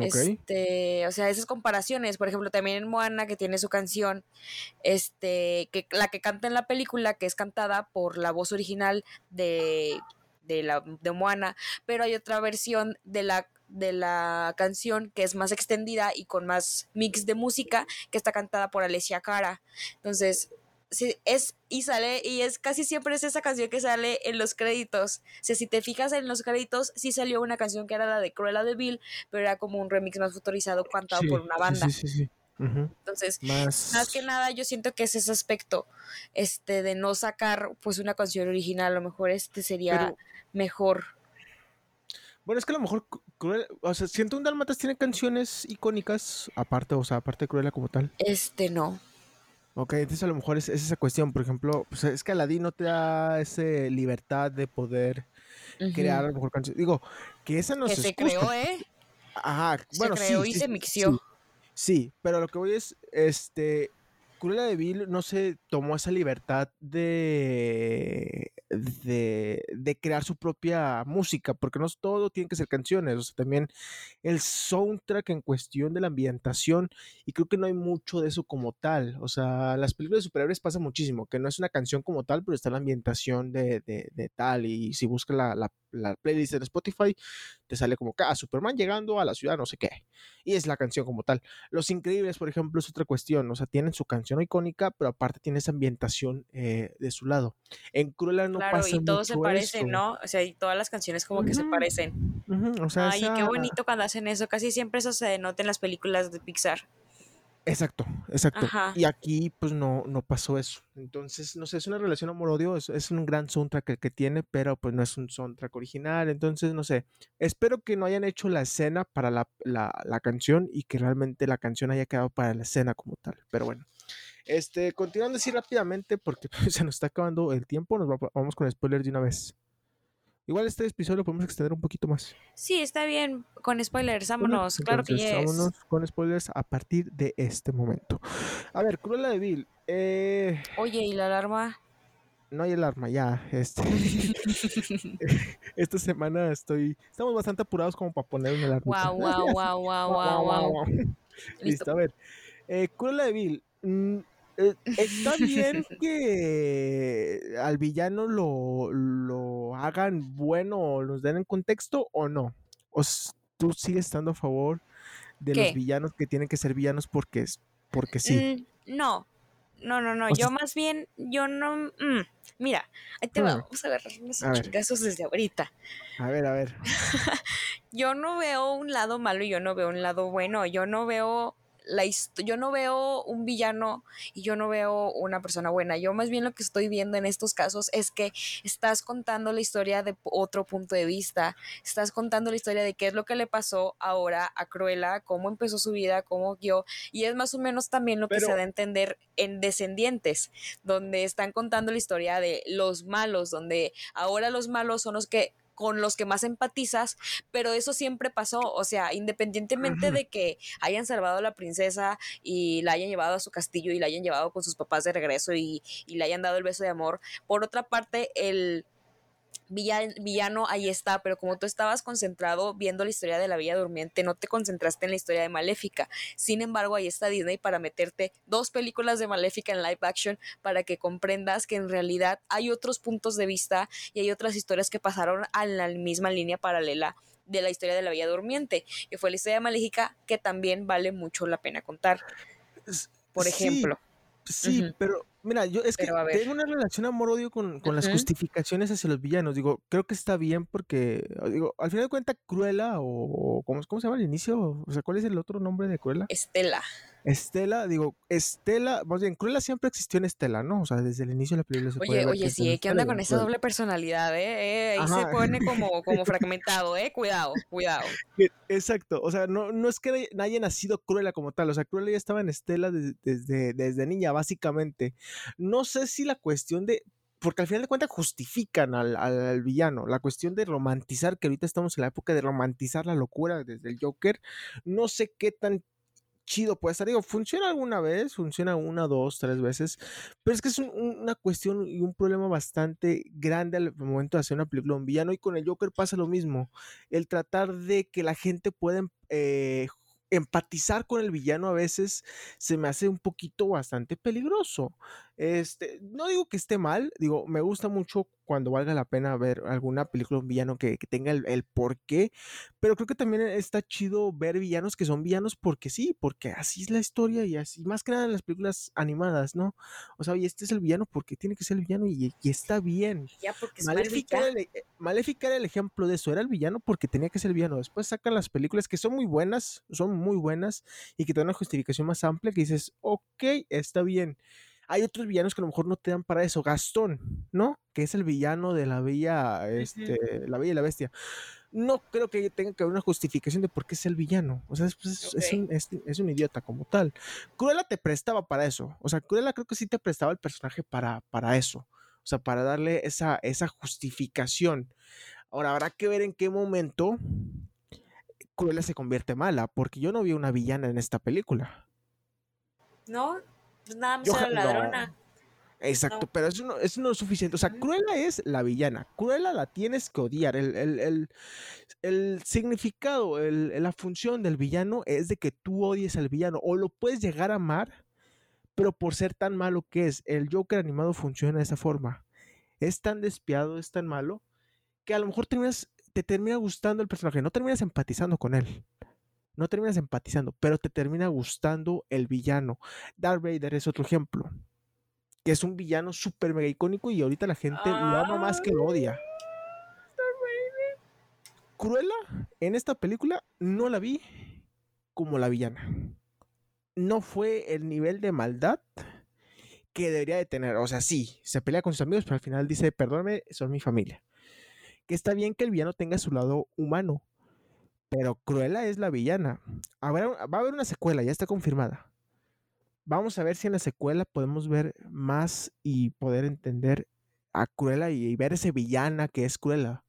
Este, o sea, esas comparaciones, por ejemplo, también en Moana que tiene su canción, este, que la que canta en la película, que es cantada por la voz original de de la de Moana, pero hay otra versión de la de la canción que es más extendida y con más mix de música que está cantada por Alessia Cara. Entonces, sí, es y sale y es casi siempre es esa canción que sale en los créditos. O sea, si te fijas en los créditos, sí salió una canción que era la de Cruella de Bill, pero era como un remix más futurizado cantado por una banda. Sí, sí, Entonces, más... que nada, yo siento que es ese aspecto, este, de no sacar pues una canción original, a lo mejor este sería mejor. Bueno, es que a lo mejor o sea, siento un Dalmatas tiene canciones icónicas, aparte, o sea, aparte de Cruella como tal. Este no. Ok, entonces a lo mejor es, esa cuestión, por ejemplo, pues es que Aladdin no te da esa libertad de poder crear a lo mejor canciones. Digo, que esa no que se, creó, ¿eh? Ajá, se creó y se mixió. Sí, pero lo que voy es, este, Cruella de Vil no se tomó esa libertad de, de, crear su propia música, porque no todo tiene que ser canciones, o sea, también el soundtrack en cuestión de la ambientación, y creo que no hay mucho de eso como tal, o sea, las películas de superhéroes pasa muchísimo, que no es una canción como tal, pero está la ambientación de, de, tal, y si buscas la, la, la, playlist en Spotify, te sale como que, ah, Superman llegando a la ciudad, no sé qué, y es la canción como tal. Los Increíbles, por ejemplo, es otra cuestión, o sea, tienen su canción icónica, pero aparte tiene esa ambientación eh, de su lado. En Cruella claro, y todos se parecen, ¿no? O sea, y todas las canciones como que se parecen. o sea, Ay, qué bonito cuando hacen eso. Casi siempre eso se denota en las películas de Pixar. Exacto, exacto. Y aquí pues no, no pasó eso. Entonces, no sé, es una relación amor-odio, es, un gran soundtrack que, tiene, pero pues no es un soundtrack original. Entonces, no sé, espero que no hayan hecho la escena para la, la, la canción y que realmente la canción haya quedado para la escena como tal. Pero bueno, Este, continuando así rápidamente, porque se nos está acabando el tiempo, nos vamos con spoilers de una vez. Igual este episodio lo podemos extender un poquito más. Sí, está bien. Con spoilers, vámonos. claro que yes. Vámonos con spoilers a partir de este momento. A ver, Cruella de Vil. Eh... Oye, ¿y la alarma? No hay alarma, ya. Este... Esta semana estoy. Estamos bastante apurados como para poner una alarma. Wow, wow, wow, wow, wow, wow. Listo. a ver. Eh, Cruella de Vil. Mm, está bien que al villano lo, lo hagan bueno o nos den en contexto o no. O tú sigues estando a favor de los villanos que tienen que ser villanos porque, porque sí. Mm, no, no, no, no. yo más bien, yo no. Mm, mira, ahí te vamos a agarrar unos chingazos desde ahorita. A ver, a ver. yo no veo un lado malo y yo no veo un lado bueno. Yo no veo la yo no veo un villano y yo no veo una persona buena. Yo más bien lo que estoy viendo en estos casos es que estás contando la historia de otro punto de vista. Estás contando la historia de qué es lo que le pasó ahora a Cruella, cómo empezó su vida, cómo guió. Y es más o menos también lo que se da a entender en Descendientes, donde están contando la historia de los malos, donde ahora los malos son los que con los que más empatizas, pero eso siempre pasó, o sea, independientemente de que hayan salvado a la princesa y la hayan llevado a su castillo y la hayan llevado con sus papás de regreso y, y le hayan dado el beso de amor, por otra parte, el villano ahí está, pero como tú estabas concentrado viendo la historia de la Villa Durmiente, no te concentraste en la historia de Maléfica. Sin embargo, ahí está Disney para meterte dos películas de Maléfica en live action para que comprendas que en realidad hay otros puntos de vista y hay otras historias que pasaron a la misma línea paralela de la historia de la Villa Durmiente, que fue la historia de Maléfica que también vale mucho la pena contar. Por ejemplo. Sí, pero Mira, yo es que tengo una relación amor-odio con, con las justificaciones hacia los villanos. Digo, creo que está bien porque, digo, al final de cuentas, Cruella o, ¿cómo, ¿cómo, se llama al inicio? O sea, ¿cuál es el otro nombre de Cruella? Estela. Estela, digo, Estela, más bien, Cruella siempre existió en Estela, ¿no? O sea, desde el inicio de la película se Oye, oye, sí, ¿qué onda con esa doble personalidad, eh? eh ahí se pone como, como fragmentado, ¿eh? Cuidado, cuidado. Exacto, o sea, no, no es que haya nacido Cruella como tal, o sea, Cruella ya estaba en Estela desde, desde, niña, básicamente. No sé si la cuestión de porque al final de cuentas justifican al, al, villano. La cuestión de romantizar, que ahorita estamos en la época de romantizar la locura desde el Joker, no sé qué tan chido puede estar. Digo, funciona alguna vez, funciona una, dos, tres veces, pero es que es una cuestión y un problema bastante grande al momento de hacer una película villano. Y con el Joker pasa lo mismo. El tratar de que la gente pueda eh, empatizar con el villano a veces se me hace un poquito bastante peligroso. Este, no digo que esté mal, digo, me gusta mucho cuando valga la pena ver alguna película de un villano que, tenga el, el porqué, pero creo que también está chido ver villanos que son villanos porque sí, porque así es la historia y así, más que nada en las películas animadas, ¿no? O sea, y este es el villano porque tiene que ser el villano y, está bien. Ya, porque Maléfica era, el, eh, Maléfica era el ejemplo de eso, era el villano porque tenía que ser el villano. Después sacan las películas que son muy buenas, son muy buenas y que te dan una justificación más amplia que dices, ok, está bien. Hay otros villanos que a lo mejor no te dan para eso. Gastón, ¿no? Que es el villano de la Bella, este, la Bella y la Bestia. No creo que tenga que haber una justificación de por qué es el villano. O sea, es, un, idiota como tal. Cruella te prestaba para eso. O sea, Cruella creo que sí te prestaba el personaje para, para eso. O sea, para darle esa, esa justificación. Ahora, habrá que ver en qué momento Cruella se convierte mala, porque yo no vi una villana en esta película. No, pues nada más era ladrona. Exacto, pero eso no, eso no es suficiente. O sea, Cruella es la villana. Cruella la tienes que odiar. El, el, el, significado, la función del villano es de que tú odies al villano o lo puedes llegar a amar, pero por ser tan malo que es. El Joker animado funciona de esa forma. Es tan despiado, es tan malo, que a lo mejor terminas, te termina gustando el personaje. No terminas empatizando con él no terminas empatizando, pero te termina gustando el villano. Darth Vader es otro ejemplo, que es un villano súper mega icónico y ahorita la gente lo ama más que lo odia. Cruella en esta película no la vi como la villana. No fue el nivel de maldad que debería de tener. O sea, sí, se pelea con sus amigos, pero al final dice, perdóname, son mi familia. Que está bien que el villano tenga su lado humano, pero Cruella es la villana. va a haber una secuela, ya está confirmada. vamos a ver si en la secuela podemos ver más y poder entender a Cruella y, ver ese villana que es Cruella.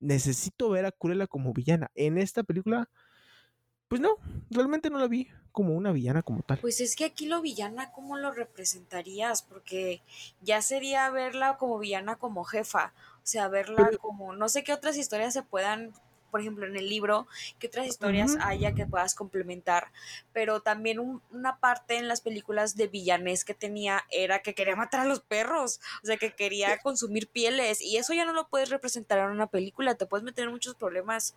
Necesito ver a Cruella como villana. En esta película, pues no, realmente no la vi como una villana como tal. Pues es que aquí lo villana, ¿cómo lo representarías? Porque ya sería verla como villana como jefa. O sea, verla como, no sé qué otras historias se puedan por ejemplo, en el libro, qué otras historias haya que puedas complementar, pero también una parte en las películas de villanés que tenía era que quería matar a los perros, o sea, que quería consumir pieles, y eso ya no lo puedes representar en una película, te puedes meter en muchos problemas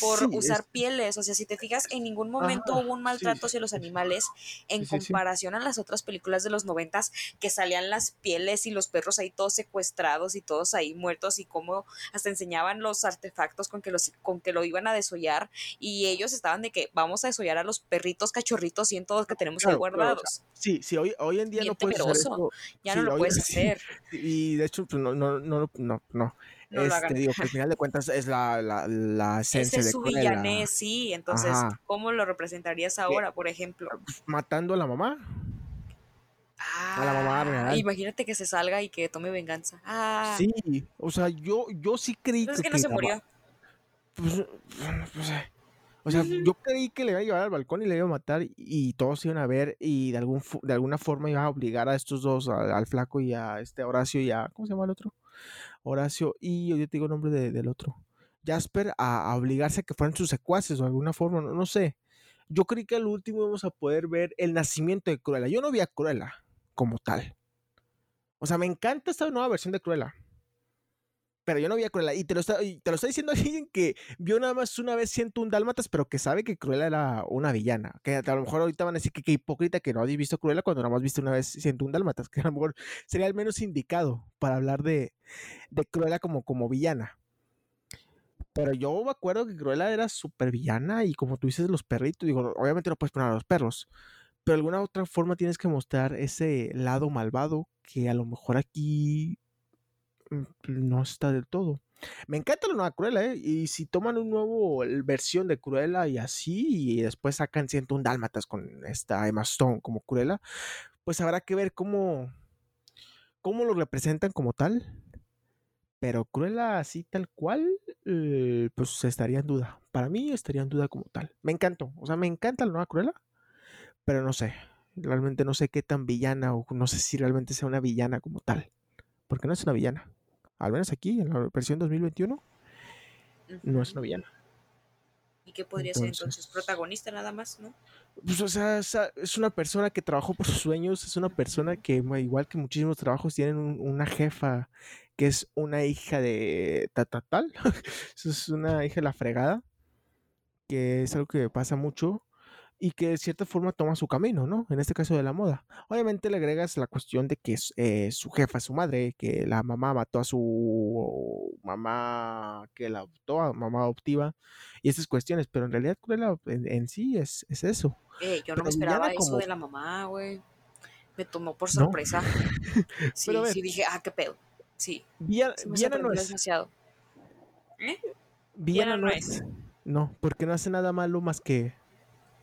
por usar pieles, o sea, si te fijas, en ningún momento hubo un maltrato hacia los animales en comparación a las otras películas de los noventas que salían las pieles y los perros ahí todos secuestrados y todos ahí muertos y cómo hasta enseñaban los artefactos con que los con que lo iban a desollar y ellos estaban de que vamos a desollar a los perritos, cachorritos y todos que tenemos ahí guardados. sí, sí, hoy, hoy en día no puedes hacer eso. Ya no lo puedes hacer. Y de hecho, pues, no, no, no, no, no. este, digo, que al final de cuentas es la, la, la esencia es su villanés, sí. Entonces, ¿cómo lo representarías ahora, por ejemplo? Matando a la mamá. a la mamá ah, Imagínate que se salga y que tome venganza. Ah. Sí, o sea, yo, yo sí creí que, que no se murió. Pues, pues eh, o sea, yo creí que le iba a llevar al balcón y le iba a matar y todos iban a ver y de, algún, de alguna forma iba a obligar a estos dos, al, flaco y a este Horacio y a, ¿cómo se llama el otro? Horacio y yo te digo el nombre del otro. Jasper a, obligarse a que fueran sus secuaces o de alguna forma, no, no sé. Yo creí que al último íbamos a poder ver el nacimiento de Cruella. Yo no vi a Cruella como tal. O sea, me encanta esta nueva versión de Cruella pero yo no vi a Cruella. Y te lo está, te lo está diciendo alguien que vio nada más una vez un Dálmatas, pero que sabe que Cruella era una villana. Que a lo mejor ahorita van a decir que qué hipócrita que no habéis visto Cruella cuando nada más viste una vez un Dálmatas, que a lo mejor sería el menos indicado para hablar de, de Cruella como, como villana. Pero yo me acuerdo que Cruella era súper villana y como tú dices, los perritos, digo, obviamente no puedes poner a los perros, pero de alguna otra forma tienes que mostrar ese lado malvado que a lo mejor aquí no está del todo. Me encanta la nueva Cruella, ¿eh? Y si toman un nuevo versión de Cruella y así, y después sacan 101 Dálmatas con esta Emma Stone como Cruella, pues habrá que ver cómo, cómo lo representan como tal. Pero Cruella así tal cual, eh, pues estaría en duda. Para mí estaría en duda como tal. Me encantó. O sea, me encanta la nueva Cruella, pero no sé. Realmente no sé qué tan villana o no sé si realmente sea una villana como tal. Porque no es una villana al menos aquí, en la versión 2021, no es una villana. ¿Y qué podría ser entonces? Protagonista nada más, ¿no? Pues, o sea, es una persona que trabajó por sus sueños, es una persona que, igual que muchísimos trabajos, tienen una jefa que es una hija de tal, es una hija de la fregada, que es algo que pasa mucho y que de cierta forma toma su camino, ¿no? En este caso de la moda. Obviamente le agregas la cuestión de que eh, su jefa es su madre, que la mamá mató a su mamá que la adoptó, a mamá adoptiva, y esas cuestiones, pero en realidad en, sí es, es eso. Eh, yo no me esperaba eso de la mamá, güey. Me tomó por sorpresa. sí, sí, dije, ah, qué pedo. Sí. Viana, no es. Demasiado. ¿Eh? Viana, no es. No, porque no hace nada malo más que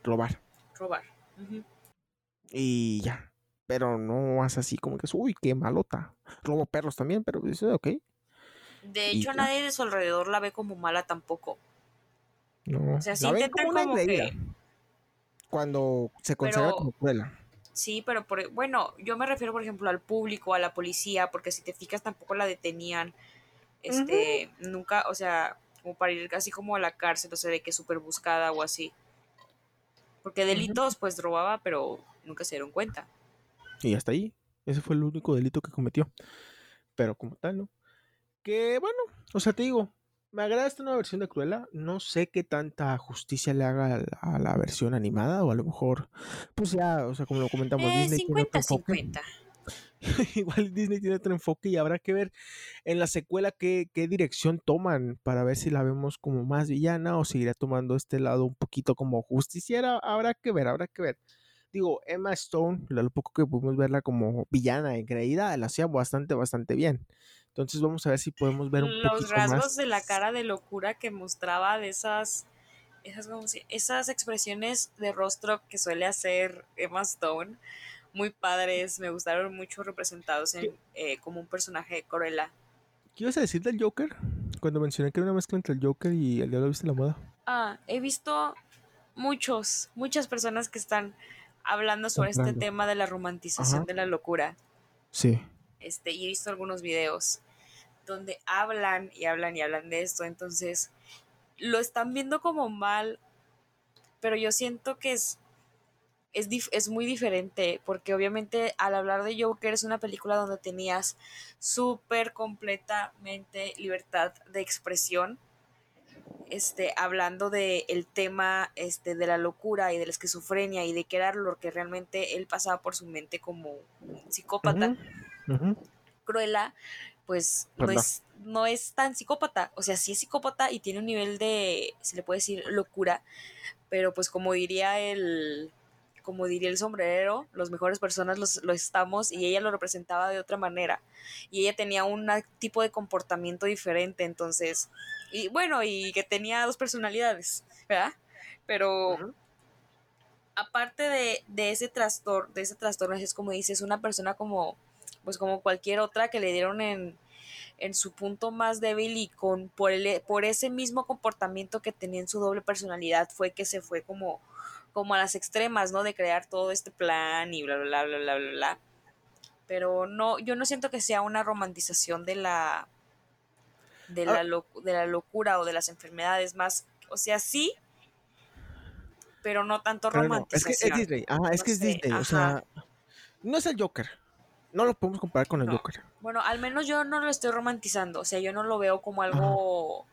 robar. Robar. Y ya. Pero no hace así como que uy, qué malota. Robo perros también, pero dice, ok. De hecho, nadie de su alrededor la ve como mala tampoco. No, o sea, sí la como, una que... Cuando se considera como cruela. Sí, pero por, bueno, yo me refiero, por ejemplo, al público, a la policía, porque si te fijas tampoco la detenían. Este, nunca, o sea, como para ir casi como a la cárcel, o sea, de que súper buscada o así. Porque delitos, pues robaba, pero nunca se dieron cuenta. Y hasta ahí. Ese fue el único delito que cometió. Pero como tal, ¿no? Que bueno, o sea, te digo, me agrada esta nueva versión de Cruella. No sé qué tanta justicia le haga a la, versión animada, o a lo mejor, pues ya, o sea, como lo comentamos, eh, Disney 50, 50. igual Disney tiene otro enfoque y habrá que ver en la secuela qué, qué, dirección toman para ver si la vemos como más villana o seguirá tomando este lado un poquito como justiciera. Habrá que ver, habrá que ver. Digo, Emma Stone, lo poco que pudimos verla como villana engreída, la hacía bastante, bastante bien. Entonces vamos a ver si podemos ver un Los rasgos de la cara de locura que mostraba de esas esas, como si, esas expresiones de rostro que suele hacer Emma Stone, muy padres, me gustaron mucho representados en, eh, como un personaje de Cruella. ¿Qué ibas a decir del Joker? Cuando mencioné que era una mezcla entre el Joker y el Diablo Viste la Moda. Ah, he visto muchos, muchas personas que están hablando sobre este tema de la romantización de la locura. Sí. Este, y he visto algunos videos donde hablan y hablan y hablan de esto, entonces lo están viendo como mal, pero yo siento que es, es, es muy diferente, porque obviamente al hablar de Joker es una película donde tenías súper completamente libertad de expresión, este, hablando del el tema este, de la locura y de la esquizofrenia y de qué era lo que realmente él pasaba por su mente como psicópata. Cruella, pues no es, no es tan psicópata, o sea, sí es psicópata y tiene un nivel de, se le puede decir, locura, pero pues como diría el, como diría el sombrerero, los mejores personas los, lo estamos y ella lo representaba de otra manera y ella tenía un tipo de comportamiento diferente, entonces, y bueno, y que tenía dos personalidades, ¿verdad? Pero aparte de, de, ese trastorno, de ese trastorno, es como dices, una persona como, pues como cualquier otra que le dieron en, en su punto más débil y con por, el, por ese mismo comportamiento que tenía en su doble personalidad fue que se fue como como a las extremas, ¿no? De crear todo este plan y bla, bla, bla, bla, bla, bla. Pero no, yo no siento que sea una romantización de la, de la, ah. de la locura o de las enfermedades más, o sea, sí, pero no tanto romantización. es que es Disney, ajá, es que es Disney, o sea, no es el Joker. No lo podemos comparar con el Joker. Bueno, al menos yo no lo estoy romantizando, o sea, yo no lo veo como algo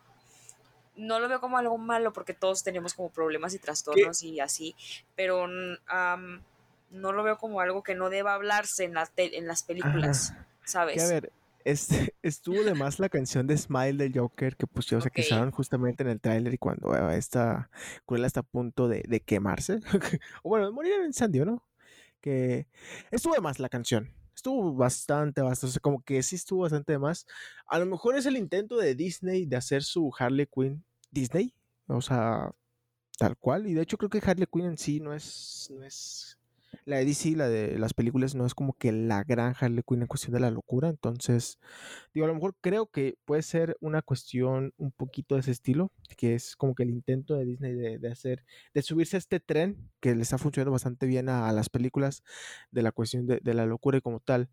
no lo veo como algo malo porque todos tenemos como problemas y trastornos y así, pero no lo veo como algo que no deba hablarse en, la en las películas, ¿sabes? a ver, este, estuvo de más la canción de Smile del Joker que pusieron, okay. se quedaron justamente en el tráiler y cuando eh, esta Cruella está a punto de, de quemarse, o bueno, de morir en incendio, ¿no? Que estuvo de más la canción estuvo bastante, bastante, como que sí estuvo bastante más. A lo mejor es el intento de Disney de hacer su Harley Quinn Disney, o sea, tal cual. Y de hecho creo que Harley Quinn en sí no es, no es, la de DC, la de las películas, no es como que la gran Harley Quinn en cuestión de la locura. Entonces, digo, a lo mejor creo que puede ser una cuestión un poquito de ese estilo, que es como que el intento de Disney de, hacer, de subirse a este tren que le está funcionando bastante bien a, las películas de la cuestión de, de la locura y como tal.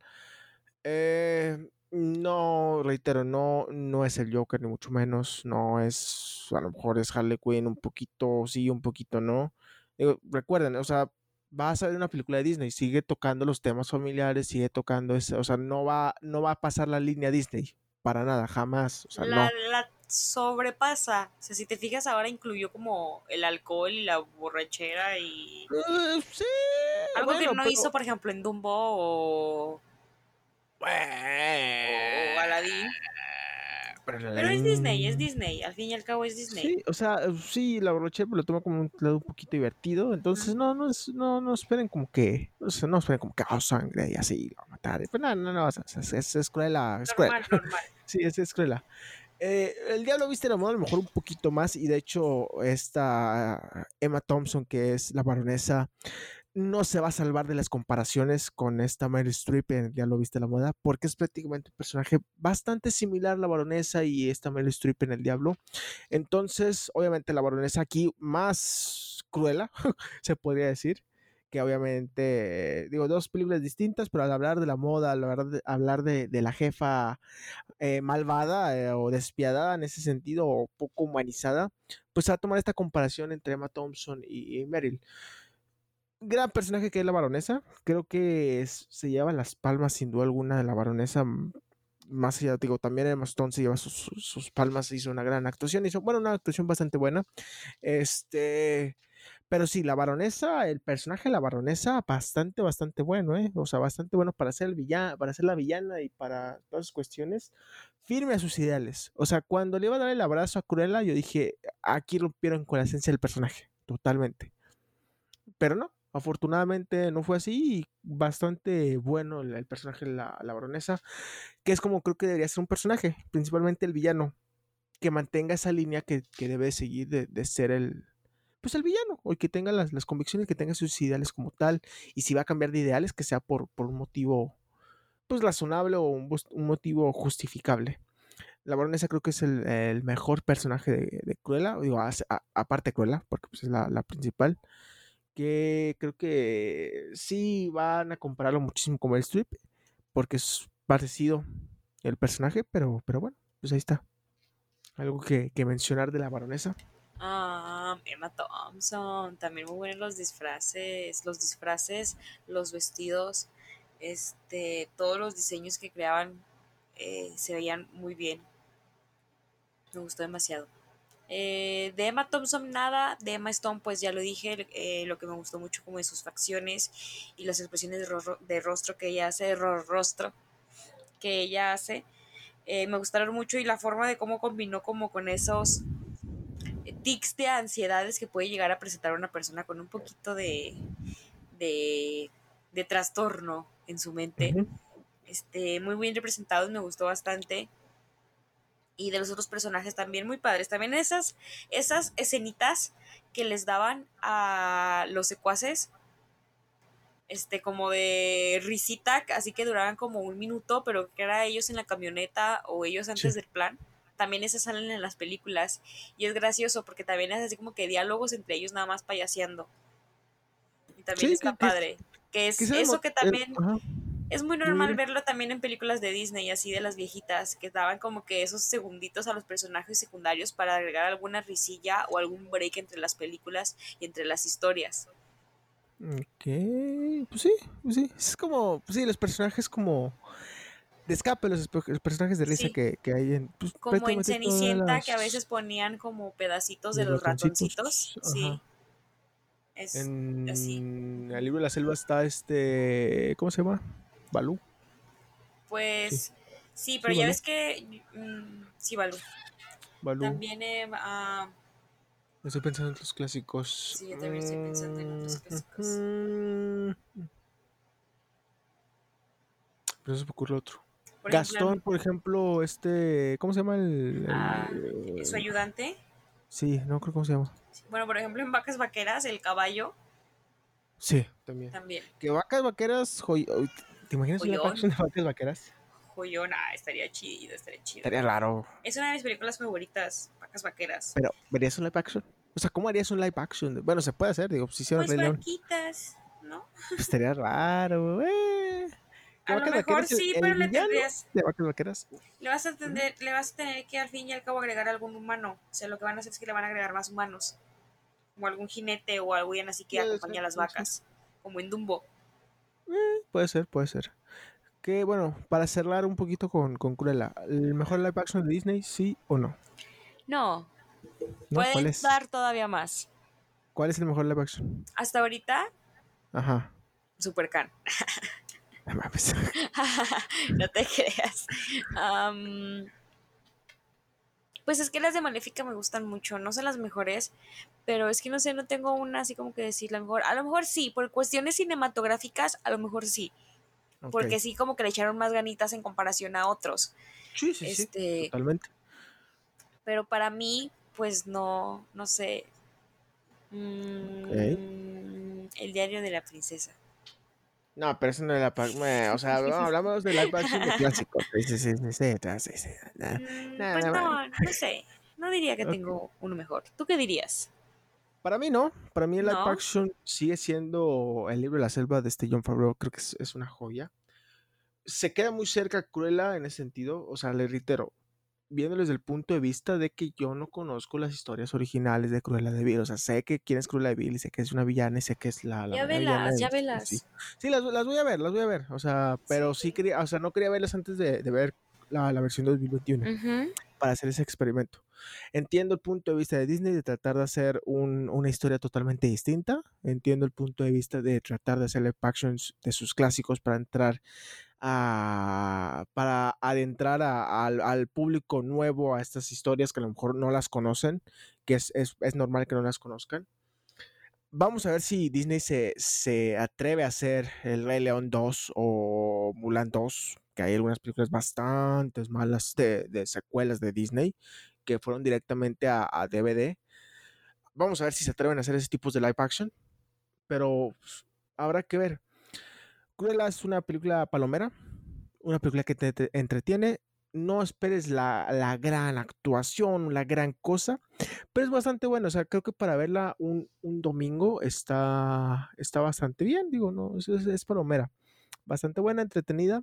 Eh, no, reitero, no, no es el Joker, ni mucho menos. No es, a lo mejor es Harley Quinn, un poquito sí, un poquito no. recuerden, o sea, va a salir una película de Disney, sigue tocando los temas familiares, sigue tocando ese, o sea, no va, no va a pasar la línea Disney, para nada, jamás. O sea, la, la sobrepasa. O sea, si te fijas, ahora incluyó como el alcohol y la borrachera y. Eh, sí. Algo que no hizo, por ejemplo, en Dumbo o. Pero, es Disney, es Disney, al fin y al cabo es Disney. Sí, o sea, sí, la broche lo toma como un lado un poquito divertido, entonces no, no, no, no esperen como que, no, sé, no esperen como que oh, sangre y así, lo va a matar. Pues no, no, no, es, es, es cruela, es normal, Normal. sí, es, es cruela. Eh, el Diablo Viste la Moda a lo mejor un poquito más y de hecho esta Emma Thompson que es la baronesa no se va a salvar de las comparaciones con esta Mary Streep en Ya lo viste la moda, porque es prácticamente un personaje bastante similar a la baronesa y esta Mary Streep en El Diablo. Entonces, obviamente la baronesa aquí más cruela, se podría decir, que obviamente, digo, dos películas distintas, pero al hablar de la moda, al hablar de, la jefa eh, malvada eh, o despiadada en ese sentido, o poco humanizada, pues a tomar esta comparación entre Emma Thompson y, y Meryl gran personaje que es la baronesa. Creo que se lleva las palmas sin duda alguna de la baronesa. Más allá, digo, también Emma Stone se lleva sus, palmas, hizo una gran actuación, hizo, bueno, una actuación bastante buena. Este, pero sí, la baronesa, el personaje de la baronesa, bastante, bastante bueno, ¿eh? O sea, bastante bueno para ser el villano, para ser la villana y para todas las cuestiones. Firme a sus ideales. O sea, cuando le iba a dar el abrazo a Cruella, yo dije, aquí rompieron con la esencia del personaje, totalmente. Pero no, Afortunadamente no fue así y bastante bueno el, personaje de la, baronesa, que es como creo que debería ser un personaje, principalmente el villano, que mantenga esa línea que, debe seguir de, ser el, pues el villano, o que tenga las, las, convicciones, que tenga sus ideales como tal, y si va a cambiar de ideales, que sea por, por un motivo, pues razonable o un, un motivo justificable. La baronesa creo que es el, el mejor personaje de, de Cruella, digo, aparte de Cruella, porque pues, es la, la, principal, que creo que sí van a compararlo muchísimo con el strip, porque es parecido el personaje, pero, pero bueno, pues ahí está. ¿Algo que, mencionar de la baronesa? Um, Emma Thompson, también muy buenos los disfraces, los disfraces, los vestidos, este, todos los diseños que creaban eh, se veían muy bien. Me gustó demasiado. Eh, de Emma Thompson nada, de Emma Stone pues ya lo dije, eh, lo que me gustó mucho como de sus facciones y las expresiones de, ro de rostro que ella hace, de ro rostro que ella hace, eh, me gustaron mucho y la forma de cómo combinó como con esos tics de ansiedades que puede llegar a presentar una persona con un poquito de, de, de trastorno en su mente. Uh -huh. este, muy bien representados, me gustó bastante y de los otros personajes también muy padres. También esas, esas escenitas que les daban a los secuaces, este, como de risita, así que duraban como un minuto, pero que era ellos en la camioneta o ellos antes sí. del plan. También esas salen en las películas. Y es gracioso porque también es así como que diálogos entre ellos nada más payaseando. Y también sí, está que, padre. Que es eso que también... es muy normal verlo también en películas de Disney, así de las viejitas, que daban como que esos segunditos a los personajes secundarios para agregar alguna risilla o algún break entre las películas y entre las historias. Ok, pues sí, pues sí, es como, pues sí, los personajes como de escape, los, los personajes de risa sí. que, que, hay en... Pues, como en Cenicienta, las... que a veces ponían como pedacitos de, de los ratoncitos, ratoncitos. sí. Es en así. el libro de la selva está este, ¿cómo se llama? Balú. Pues sí, sí pero sí, ya Balú. ves que. Mmm, sí, Balú. Balú. También. Eh, uh, estoy pensando en los clásicos. Sí, yo también estoy pensando en otros clásicos. Pero se me ocurre otro. Por Gastón, ejemplo, por ejemplo, este. ¿Cómo se llama el. el uh, ¿Su ayudante? Sí, no creo cómo se llama. Bueno, por ejemplo, en Vacas Vaqueras, el caballo. Sí, también. También. Que Vacas Vaqueras. Joy... ¿Te imaginas una action de Vacas Vaqueras? Joyona, estaría chido, estaría chido. Estaría raro. Es una de mis películas favoritas, Vacas Vaqueras. Pero, ¿verías un live action? O sea, ¿cómo harías un live action? Bueno, se puede hacer, digo, si hicieron pues franquitas, ¿no? Pues estaría raro, eh. A lo mejor sí, el, pero el le tendrías. De vacas vaqueras. Le vas, a tener, le vas a tener que al fin y al cabo agregar algún humano. O sea, lo que van a hacer es que le van a agregar más humanos. Como algún jinete o alguien así que acompaña a las vacas. Como en Dumbo. Eh, puede ser, puede ser. Que bueno, para cerrar un poquito con, con Cruella, ¿el mejor live action de Disney, sí o no? No. ¿No? Pueden dar todavía más. ¿Cuál es el mejor live action? Hasta ahorita. Ajá. Supercan. no te creas. Um, pues es que las de Maléfica me gustan mucho. No son las mejores, pero es que no sé, no tengo una así como que decir la mejor. A lo mejor sí, por cuestiones cinematográficas, a lo mejor sí. Okay. Porque sí, como que le echaron más ganitas en comparación a otros. Sí, sí, este, sí. Totalmente. Pero para mí, pues no, no sé. Mm, okay. El diario de la princesa. No, pero eso no es la O sea, hablamos de live action de clásicos. Sí, sí, sí, sí, sí, sí, nah, nah, pues no, no sé. No diría que okay. tengo uno mejor. ¿Tú qué dirías? Para mí no. Para mí el live ¿No? action sigue siendo el libro de la selva de este John Favreau. Creo que es, es una joya. Se queda muy cerca a Cruella en ese sentido. O sea, le reitero, viendo desde el punto de vista de que yo no conozco las historias originales de Cruella de Vil. O sea, sé que quién es Cruella de Vil y sé que es una villana y sé que es la. la ya velas, ya velas. Sí, sí las, las, voy a ver, las voy a ver. O sea, pero sí, sí quería, o sea, no quería verlas antes de, de ver la, la, versión de 2021 uh -huh. para hacer ese experimento. Entiendo el punto de vista de Disney de tratar de hacer un, una historia totalmente distinta. Entiendo el punto de vista de tratar de hacer live actions de sus clásicos para entrar para adentrar al público nuevo a estas historias que a lo mejor no las conocen, que es, es, es normal que no las conozcan. Vamos a ver si Disney se, se, atreve a hacer El Rey León 2 o Mulan 2, que hay algunas películas bastante malas de, de secuelas de Disney que fueron directamente a, a DVD. vamos a ver si se atreven a hacer ese tipo de live action, pero pues, habrá que ver. Cruella es una película palomera, una película que te, te entretiene. No esperes la, la, gran actuación, la gran cosa, pero es bastante bueno. O sea, creo que para verla un, un domingo está, está bastante bien. Digo, no, es, es, es palomera. Bastante buena, entretenida.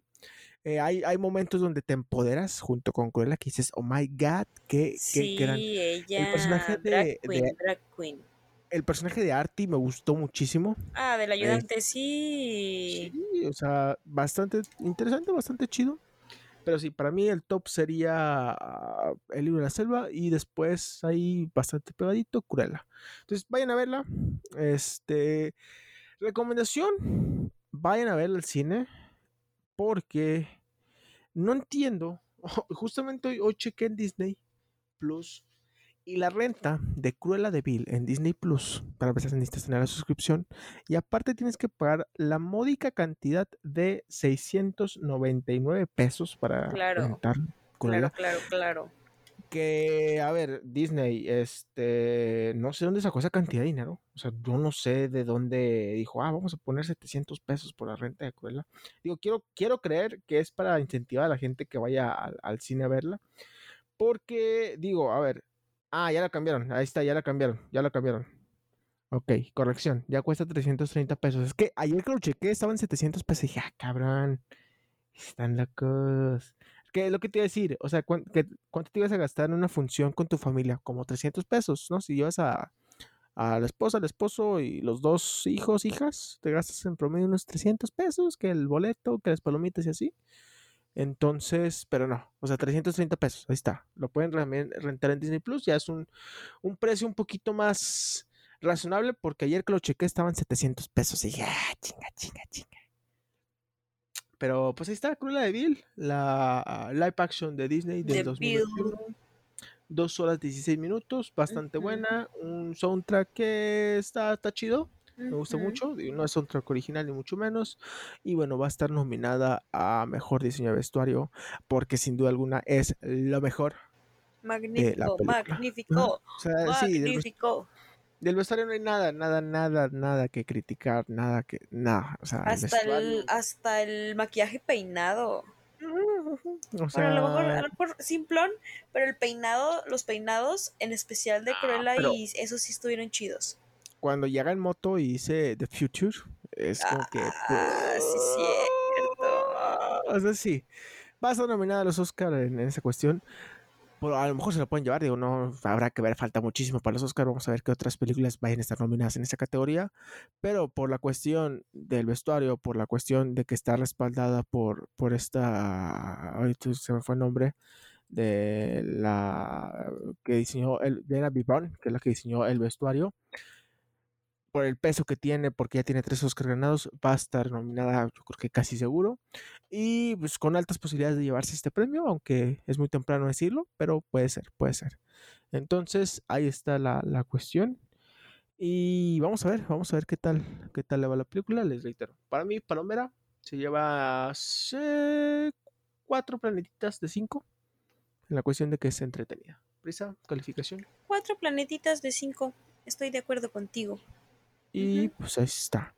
Eh, hay, hay, momentos donde te empoderas junto con Cruella que dices, oh my god, qué, sí, qué gran. Ella, el personaje de, drag queen, de, drag queen. El personaje de Artie me gustó muchísimo. Ah, del ayudante, eh, sí. Sí, o sea, bastante interesante, bastante chido. Pero sí, para mí el top sería uh, El libro de la selva y después ahí bastante pegadito, Cruella. Entonces vayan a verla. Este. Recomendación: vayan a verla al cine porque no entiendo. Justamente hoy, hoy chequé en Disney Plus y la renta de Cruella de Vil en Disney Plus para empezar necesitas tener la suscripción y aparte tienes que pagar la módica cantidad de 699 pesos para claro, rentar Cruella. Claro, claro, claro. Que, a ver, Disney, este, no sé dónde sacó esa cantidad de dinero. O sea, yo no sé de dónde dijo, ah, vamos a poner 700 pesos por la renta de Cruella. Digo, quiero, quiero creer que es para incentivar a la gente que vaya al, al cine a verla. Porque, digo, a ver, Ah, ya la cambiaron. Ahí está, ya la cambiaron. Ya la cambiaron. Ok, corrección. Ya cuesta 330 pesos. Es que ayer que lo chequé estaban 700 pesos. Y dije, ah, cabrón. Están locos. ¿Qué es lo que te iba a decir? O sea, ¿cuánto, ¿cuánto te ibas a gastar en una función con tu familia? Como 300 pesos, ¿no? Si llevas a, a la esposa, al esposo y los dos hijos, hijas, te gastas en promedio unos 300 pesos, que el boleto, que las palomitas y así. Entonces, pero no, o sea, 330 pesos, ahí está. Lo pueden rentar en Disney Plus, ya es un, un precio un poquito más razonable porque ayer que lo chequé estaban 700 pesos y dije, ah, chinga, chinga, chinga. Pero pues ahí está, Cruella de Vil, la uh, live action de Disney del 2021. Dos horas 16 minutos, bastante uh -huh. buena. Un soundtrack que está, está chido. Me gusta uh -huh. mucho, no es soundtrack original ni mucho menos. Y bueno, va a estar nominada a mejor diseño de vestuario, porque sin duda alguna es lo mejor. Magnífico, magnífico, o sea, magnífico. Sí, del, vestuario no hay nada, nada, nada, nada que criticar, nada que, nada. O sea, hasta, el, hasta el maquillaje peinado. O sea, bueno, a lo mejor, a lo mejor simplón, pero el peinado, los peinados, en especial de Cruella, ah, pero... y esos sí estuvieron chidos cuando llega en moto y dice The Future, es como ah, que. Pues, sí, cierto. O sea, sí. Va a estar nominada a los Oscars en, en, esa cuestión. Por, a lo mejor se lo pueden llevar, digo, no habrá que ver, falta muchísimo para los Oscars. Vamos a ver qué otras películas vayan a estar nominadas en esa categoría. Pero por la cuestión del vestuario, por la cuestión de que está respaldada por, por esta. Ahorita se me fue el nombre de la que diseñó el de Bibon, que es la que diseñó el vestuario por el peso que tiene, porque ya tiene tres Oscar ganados, va a estar nominada, yo creo que casi seguro. Y pues con altas posibilidades de llevarse este premio, aunque es muy temprano decirlo, pero puede ser, puede ser. Entonces, ahí está la, la cuestión. Y vamos a ver, vamos a ver qué tal, qué tal le va la película. Les reitero, para mí, Palomera se lleva eh, cuatro planetitas de cinco en la cuestión de que es entretenida. Prisa, calificación. Cuatro planetitas de cinco. Estoy de acuerdo contigo. Y uh -huh. pues ahí está.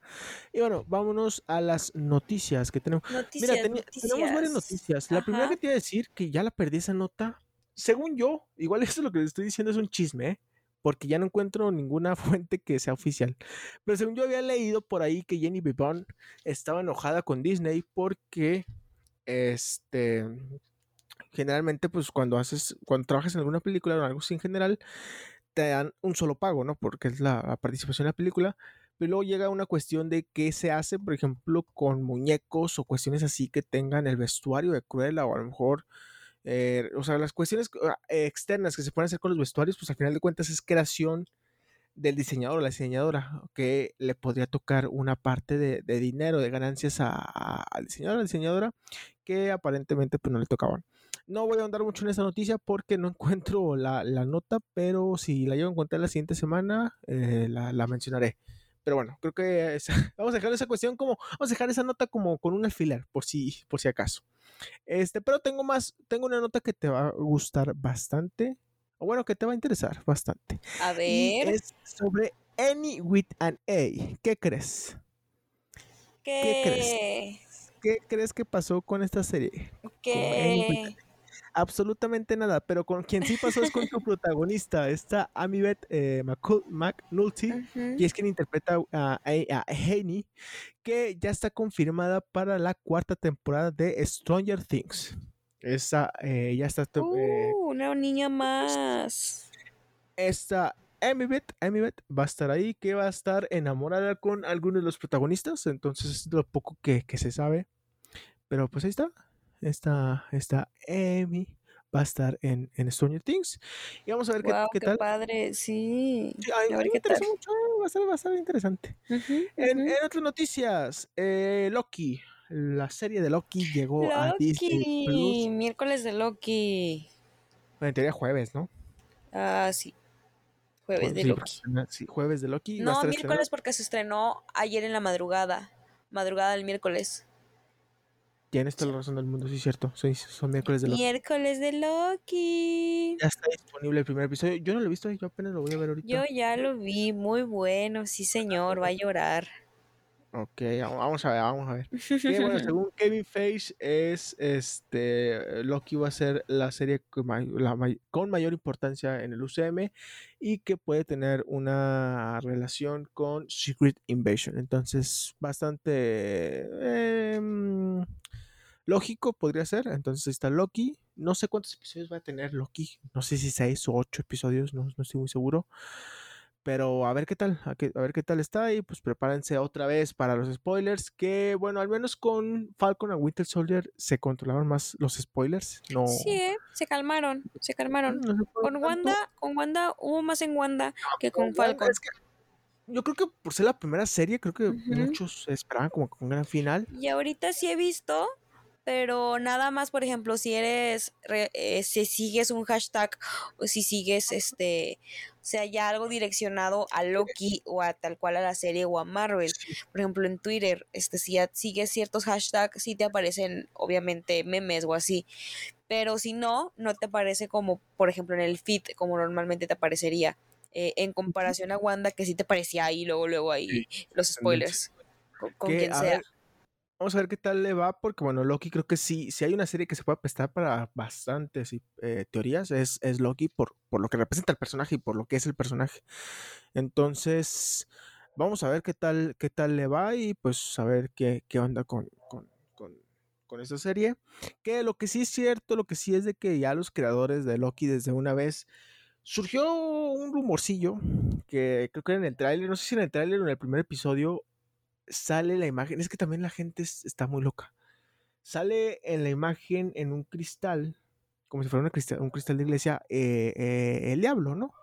Y bueno, vámonos a las noticias que tenemos. Noticias, Mira, ten noticias. tenemos varias noticias. La primera que te iba a decir, que ya la perdí esa nota, según yo, igual eso lo que les estoy diciendo es un chisme, ¿eh? porque ya no encuentro ninguna fuente que sea oficial. Pero según yo había leído por ahí que Jenny Bibon estaba enojada con Disney porque este generalmente pues cuando haces cuando trabajas en alguna película o algo así en general te dan un solo pago, ¿no? Porque es la participación en la película. Pero luego llega una cuestión de qué se hace, por ejemplo, con muñecos o cuestiones así que tengan el vestuario de Cruella o a lo mejor, eh, o sea, las cuestiones ah, externas que se pueden hacer con los vestuarios, pues al final de cuentas es creación del diseñador o la diseñadora que le podría tocar una parte de, de dinero, de ganancias al diseñador o la diseñadora que aparentemente pues no le tocaban. No voy a andar mucho en esa noticia porque no encuentro la, la nota, pero si la llevo a encontrar la siguiente semana, eh, la, la, mencionaré. Pero bueno, creo que es, vamos a dejar esa cuestión como, vamos a dejar esa nota como con un alfiler, por si, por si acaso. Este, pero tengo más, tengo una nota que te va a gustar bastante. O bueno, que te va a interesar bastante. A ver. Y es sobre Any with an A. ¿Qué crees? ¿Qué, ¿Qué crees? ¿Qué crees que pasó con esta serie? ¿Qué? Absolutamente nada, pero con quien sí pasó es con tu protagonista, esta Amibet eh, McNulty, Ujú. y es quien interpreta a, a, a Haney, que ya está confirmada para la cuarta temporada de Stranger Things. Esa eh, ya está. eh, Uh, una niña más. esta Amibet, Amibet va a estar ahí, que va a estar enamorada con algunos de los protagonistas. Entonces es lo poco que, que se sabe. Pero pues ahí está. Esta, esta Amy va a estar en, en Stranger Things. Y vamos a ver qué- Wow, qué, qué, tal. padre, sí. A mí me qué interesa mucho, va a ser, va a ser interesante. En, en otras noticias, eh, Loki, la serie de Loki llegó a Disney Plus. Loki, miércoles de Loki. Bueno, en teoría jueves, ¿no? Ah, sí. Jueves de Sí, Loki. sí, jueves de Loki. No, miércoles porque se estrenó ayer en la madrugada. Madrugada del miércoles. Tienes toda la razón del mundo, sí, cierto. Sí, son miércoles de Loki. Miércoles de Loki. Ya está disponible el primer episodio. Yo no lo he visto, yo apenas lo voy a ver ahorita. Yo ya lo vi, muy bueno, sí señor, va a llorar. Ok, vamos a ver, vamos a ver. Bueno, según Kevin Feige, es este Loki va a ser la serie con, may- la may- con mayor importancia en el UCM y que puede tener una relación con Secret Invasion. Entonces, bastante em, lógico podría ser. Entonces, ahí está Loki. No sé cuántos episodios va a tener Loki. No sé si seis o ocho episodios, no, no estoy muy seguro. Pero a ver qué tal, a, qué- a ver qué tal está y pues prepárense otra vez para los spoilers, que bueno, al menos con Falcon and Winter Soldier se controlaron más los spoilers, no... Sí, ¿eh? se calmaron, se calmaron. no se Con tanto. Wanda, con Wanda hubo más en Wanda que con Falcon. es que yo creo que por ser la primera serie, creo que Ujú. muchos esperaban como con un gran final. Y ahorita sí he visto, pero nada más, por ejemplo, si eres, re- eh, si sigues un hashtag o si sigues este, o sea, ya algo direccionado a Loki o a tal cual a la serie o a Marvel. Por ejemplo, en Twitter, este, si ya sigues ciertos hashtags, sí te aparecen, obviamente, memes o así. Pero si no, no te aparece como, por ejemplo, en el feed, como normalmente te aparecería. eh, en comparación a Wanda, que sí te parecía ahí, luego, luego ahí, los spoilers. Con, quien sea. ver, vamos a ver qué tal le va, porque bueno, Loki creo que sí, si hay una serie que se puede prestar para bastantes eh, teorías, es, es Loki por, por lo que representa el personaje y por lo que es el personaje. Entonces, vamos a ver qué tal, qué tal le va y pues a ver qué, qué onda con, con, con, con esta serie. Que lo que sí es cierto, lo que sí es de que ya los creadores de Loki desde una vez surgió un rumorcillo que creo que en el tráiler, no sé si en el tráiler o en el primer episodio sale la imagen, es que también la gente es- está muy loca. Sale en la imagen en un cristal, como si fuera una cristal- un cristal de iglesia, eh, eh, el diablo, ¿no?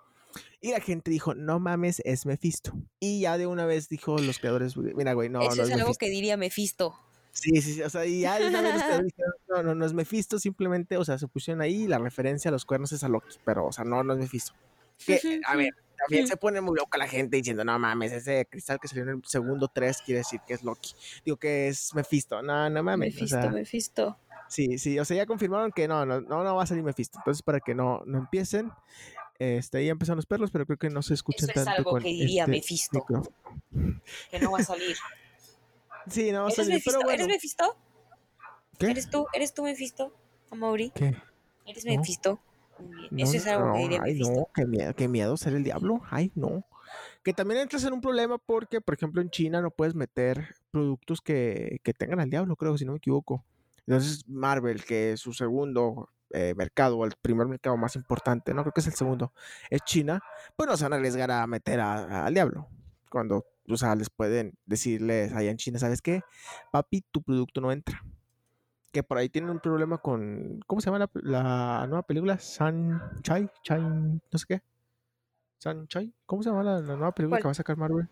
Y la gente dijo, no mames, es Mephisto. Y ya de una vez dijo los creadores, mira, güey, no, Eso no es es algo Mephisto. que diría Mephisto. Sí, sí, sí, o sea, y ya de una vez los creadores dijeron, no, no, no es Mephisto, simplemente, o sea, se pusieron ahí la referencia a los cuernos es a Loki, pero, o sea, no, no es Mephisto. Que, a ver, también se pone muy loca la gente diciendo, no mames, ese cristal que salió en el segundo 3 quiere decir que es Loki. Digo que es Mephisto, no, no mames. o Mephisto, sea, Mephisto. Sí, sí, o sea, ya confirmaron que no, no, no, no va a salir Mephisto. Entonces, para que no, no empiecen, este, ya empezaron los perros, pero creo que no se escuchan Eso es tanto algo que diría este Mephisto. micrófono. Que no va a salir. Sí, no va a ¿Eres salir, Mephisto? pero bueno. ¿Eres Mephisto? ¿Qué? ¿Eres tú? ¿Eres tú Mephisto? Amaury. ¿Qué? ¿Eres. Mephisto? No, Eso es algo no, que diría ay, no, qué miedo, qué miedo ser el diablo. Ay, no. Que también entras en un problema porque, por ejemplo, en China no puedes meter productos que, que tengan al diablo, creo, si no me equivoco. Entonces, Marvel, que es su segundo eh, mercado, o el primer mercado más importante, no creo que es el segundo, es China, pues no se van a arriesgar a meter a- a- al diablo. Cuando, o sea, les pueden decirles allá en China, ¿sabes qué? Papi, tu producto no entra. Que por ahí tienen un problema con. ¿Cómo se llama la, la nueva película? Sunshine, Chai, no sé qué. Sunshine, ¿cómo se llama la, la nueva película ¿Cuál? que va a sacar Marvel?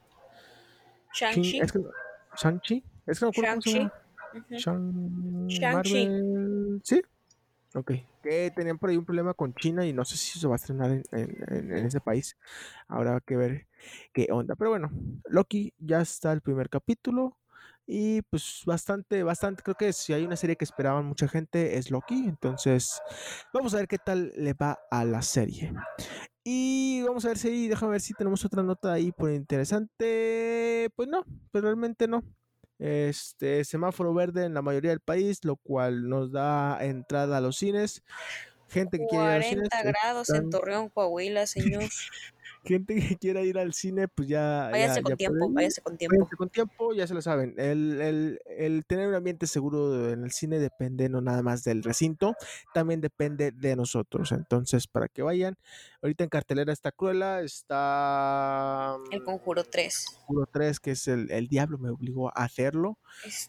Shang-Chi. Es que, Shang-Chi. Es que no acuerdo cómo se llama. Shang- Shang-Chi. Marvel. ¿Sí? Ok. Que tenían por ahí un problema con China y no sé si se va a estrenar en, en- en- en ese país. Habrá que ver qué onda. Pero bueno, Loki ya está el primer capítulo. Y pues bastante, bastante, creo que si hay una serie que esperaban mucha gente es Loki. Entonces, vamos a ver qué tal le va a la serie. Y vamos a ver si, déjame ver si tenemos otra nota ahí por interesante. Pues no, pero realmente no. Este semáforo verde en la mayoría del país, lo cual nos da entrada a los cines. Gente que quiere ir a los cines. 40 grados en Torreón, Coahuila, señor. Gente que quiera ir al cine, pues ya. Váyase ya, con ya tiempo, váyase con tiempo. Váyanse con tiempo, ya se lo saben. El, el- el tener un ambiente seguro en el cine depende no nada más del recinto, también depende de nosotros. Entonces, para que vayan, ahorita en cartelera está Cruella, está El Conjuro 3. Conjuro 3, que es el, el diablo, me obligó a hacerlo.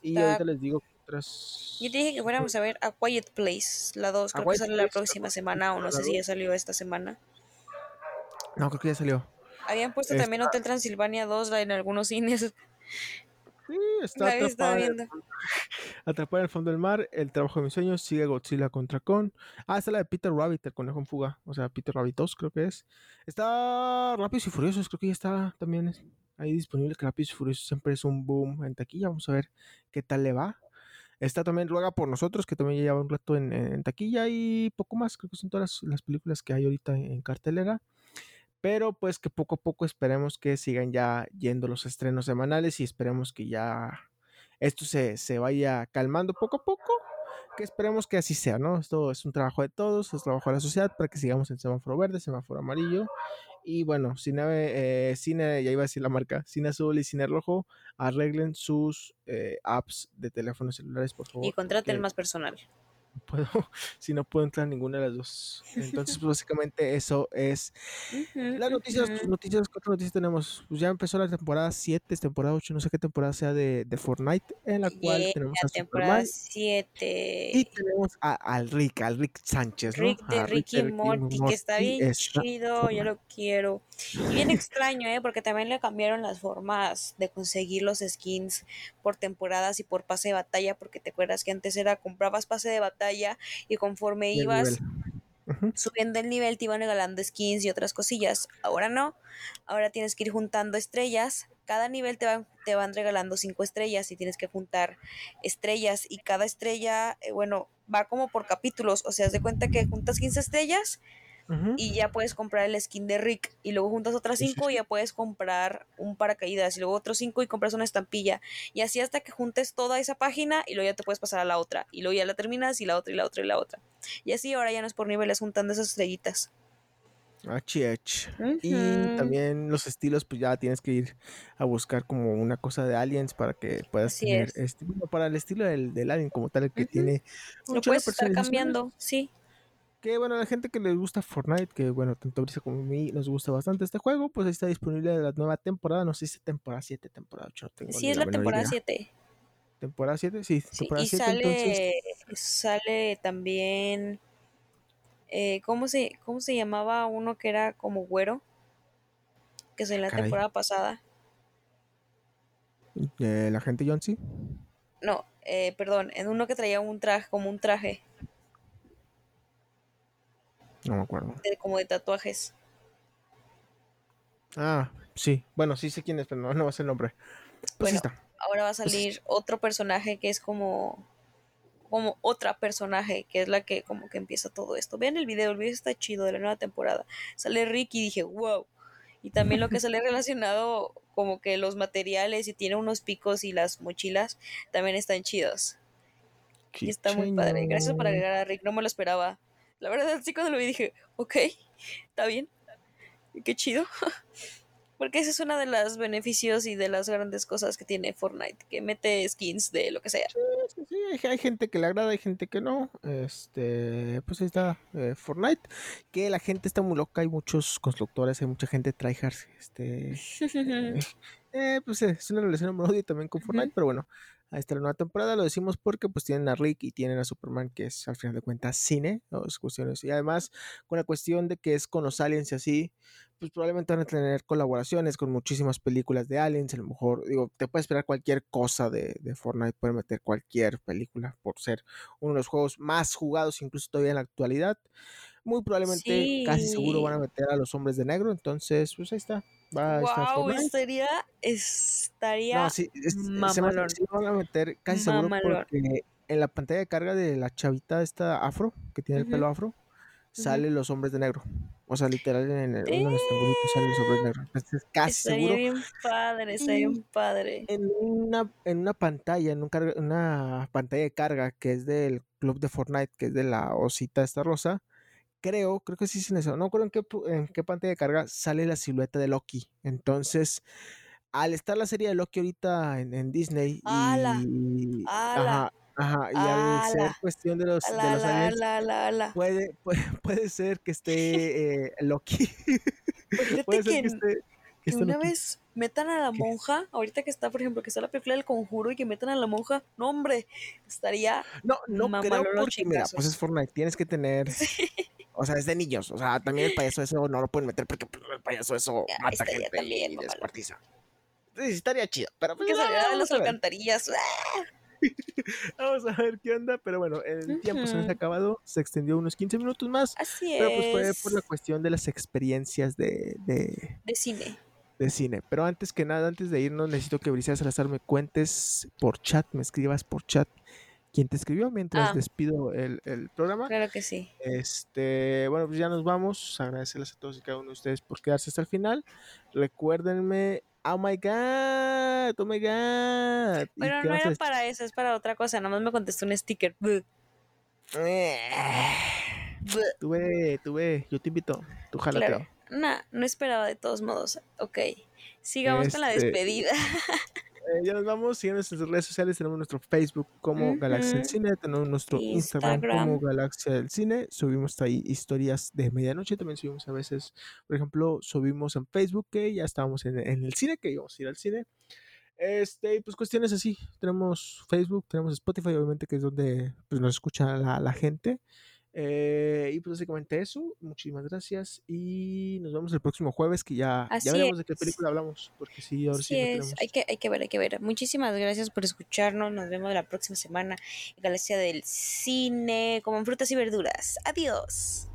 Y ahorita les digo otras. Yo te dije que fuéramos a ver A Quiet Place, la 2. A Creo que sale la próxima semana o no sé si ya salió esta semana. No, creo que ya salió. Habían puesto Está- también Hotel Transilvania 2 en algunos cines. Sí, está atrapada, viendo. atrapada en el fondo del mar. El trabajo de mis sueños sigue Godzilla contra Kong. Ah, está la de Peter Rabbit, el conejo en fuga. O sea, Peter Rabbit 2, creo que es. Está Rápidos y Furiosos, creo que ya está también es ahí disponible. Que Rápidos y Furiosos siempre es un boom en taquilla. Vamos a ver qué tal le va. Está también Ruega por nosotros, que también ya lleva un rato en, en taquilla y poco más. Creo que son todas las, las películas que hay ahorita en, en cartelera. Pero pues que poco a poco esperemos que sigan ya yendo los estrenos semanales y esperemos que ya esto se, se vaya calmando poco a poco. Que esperemos que así sea, ¿no? Esto es un trabajo de todos, es trabajo de la sociedad para que sigamos en semáforo verde, semáforo amarillo. Y bueno, cine, eh, cine, ya iba a decir la marca, cine azul y cine rojo, arreglen sus eh, apps de teléfonos celulares, por favor. Y contraten porque más personal. Puedo, si no puedo entrar a ninguna de las dos. Entonces, pues, básicamente eso es las noticias, tus noticias, ¿qué otras noticias tenemos? Pues ya empezó la temporada 7, temporada 8, no sé qué temporada sea de, de Fortnite, en la cual Yeah, tenemos a temporada Superman 7. y tenemos a, al Rick, al Rick Sánchez, ¿no? Rick de A Ricky Morty, que está bien está chido, yo lo quiero. Y bien extraño, ¿eh? Porque también le cambiaron las formas de conseguir los skins por temporadas y por pase de batalla, porque te acuerdas que antes era comprabas pase de batalla y conforme y ibas subiendo el nivel te iban regalando skins y otras cosillas. Ahora no, ahora tienes que ir juntando estrellas. Cada nivel te van, te van regalando cinco estrellas y tienes que juntar estrellas y cada estrella, eh, bueno, va como por capítulos. O sea, haz de cuenta que juntas 15 estrellas Y ya puedes comprar el skin de Rick y luego juntas otras 5 y ya puedes comprar un paracaídas y luego otros 5 y compras una estampilla. Y así hasta que juntes toda esa página y luego ya te puedes pasar a la otra y luego ya la terminas y la otra y la otra y la otra. Y así ahora ya no es por niveles juntando esas estrellitas. HH. Y Ujú. también los estilos, pues ya tienes que ir a buscar como una cosa de aliens para que puedas Así tener, es. este, bueno, para el estilo del, del alien como tal, el que tiene lo puedes estar cambiando sí Que bueno, a la gente que les gusta Fortnite, que bueno, tanto Brisa como a mí nos gusta bastante este juego, pues ahí está disponible la nueva temporada, no sé si es temporada 7, temporada 8, no tengo sí es la temporada idea. 7 Temporada 7, sí, sí, temporada y 7, sale entonces, sale también eh, ¿cómo se cómo se llamaba uno que era como güero que es en la Caray. temporada pasada eh, la gente John. No, eh, perdón, en uno que traía un traje, como un traje, No me acuerdo. de- como de tatuajes. Ah, sí, bueno, sí sé quién es, pero no, no va a ser el nombre. Pues Bueno, está. ahora va a salir otro personaje que es como, como otra personaje, que es la que como que empieza todo esto. Vean el video, el video está chido de la nueva temporada. Sale Rick y dije, wow. Y también lo que sale relacionado como que los materiales y tiene unos picos y las mochilas también están chidos. Y está muy padre. Gracias por agregar a Rick, no me lo esperaba. La verdad, sí, cuando lo vi dije, ok, está bien, qué chido. Porque ese es uno de los beneficios y de las grandes cosas que tiene Fortnite, que mete skins de lo que sea. Sí, sí, hay, hay gente que le agrada, hay gente que no. Este, pues ahí está eh, Fortnite. Que la gente está muy loca, hay muchos constructores, hay mucha gente tryhard. Este, eh, eh, pues eh, es una relación amor-odio también con Fortnite, pero bueno, ahí está la nueva temporada. Lo decimos porque pues tienen a Rick y tienen a Superman, que es al final de cuentas cine, ¿no? Es cuestiones. Y además, con la cuestión de que es con los aliens y así, pues probablemente van a tener colaboraciones con muchísimas películas de aliens. A lo mejor, digo, te puedes esperar cualquier cosa de, de Fortnite, pueden meter cualquier película por ser uno de los juegos más jugados, incluso todavía en la actualidad. Muy probablemente, casi seguro van a meter a los hombres de negro. Entonces, pues ahí está. Va a estar Wow, estaría, estaría No, sí, es- se me van a meter casi seguro porque en la pantalla de carga de la chavita esta afro, que tiene el pelo afro, salen los hombres de negro. O sea, literal en el, uno de los triangulitos salen los hombres de negro. Entonces, casi Estaría seguro bien padre, estaría bien padre. en una, en una pantalla, en un carga- una pantalla de carga que es del club de Fortnite, que es de la osita esta rosa, creo, creo que sí es en eso, no recuerdo en qué, en qué pantalla de carga sale la silueta de Loki. Entonces, al estar la serie de Loki ahorita en, en Disney y, ¡Hala! ajá, ajá, y al ser cuestión de los, de ala. puede, puede, puede ser que esté eh, Loki. Fíjate puede ser que, que esté, que una vez metan a la ¿Qué? monja, ahorita que está, por ejemplo, que está la película del conjuro y que metan a la monja, no hombre, estaría No, no creo porque, mira, pues es Fortnite, tienes que tener, o sea, es de niños, o sea, también el payaso eso no lo pueden meter porque pues, el payaso eso Ya, mata estaría gente también y descuartiza. Sí, estaría chido, pero pues que saliera de las alcantarillas. ¡Ah! Vamos a ver qué onda, pero bueno, el tiempo se nos ha acabado, se extendió unos 15 minutos más, Así pero pues fue es. por la cuestión de las experiencias de, de, De cine. De cine. Pero antes que nada, antes de irnos, necesito que Bricia Salazar me cuentes por chat, me escribas por chat quién te escribió mientras Ah. despido el, el programa. Claro que sí. Este, bueno, pues ya nos vamos. Agradecerles a todos y cada uno de ustedes por quedarse hasta el final. Recuérdenme, oh my god, oh my god. ¿Y Pero no era para eso, es para otra cosa. Nada más me contestó un sticker. Buh. decir? Buh. Tú ve, tú ve, yo te invito. Tú jálate. Claro. Nah, no esperaba de todos modos. Ok. Sigamos con la Este, despedida. Eh, ya nos vamos. Síganos en nuestras redes sociales. Tenemos nuestro Facebook como Galaxia del. Cine. Tenemos nuestro Instagram, como Instagram. Galaxia del Cine. Subimos ahí historias de medianoche. También subimos a veces, por ejemplo, subimos en Facebook que ya estábamos en, en el cine, que íbamos a ir al cine. Este, y pues cuestiones así. Tenemos Facebook, tenemos Spotify, obviamente, que es donde pues, nos escucha la, la gente. Eh, y pues básicamente eso. Muchísimas gracias. Y nos vemos el próximo jueves, que ya, Así ya veremos de qué película hablamos. Porque sí, ahora sí, no es, hay que, hay que ver, hay que ver. Muchísimas gracias por escucharnos. Nos vemos la próxima semana en Galaxia del Cine, como en frutas y verduras. Adiós.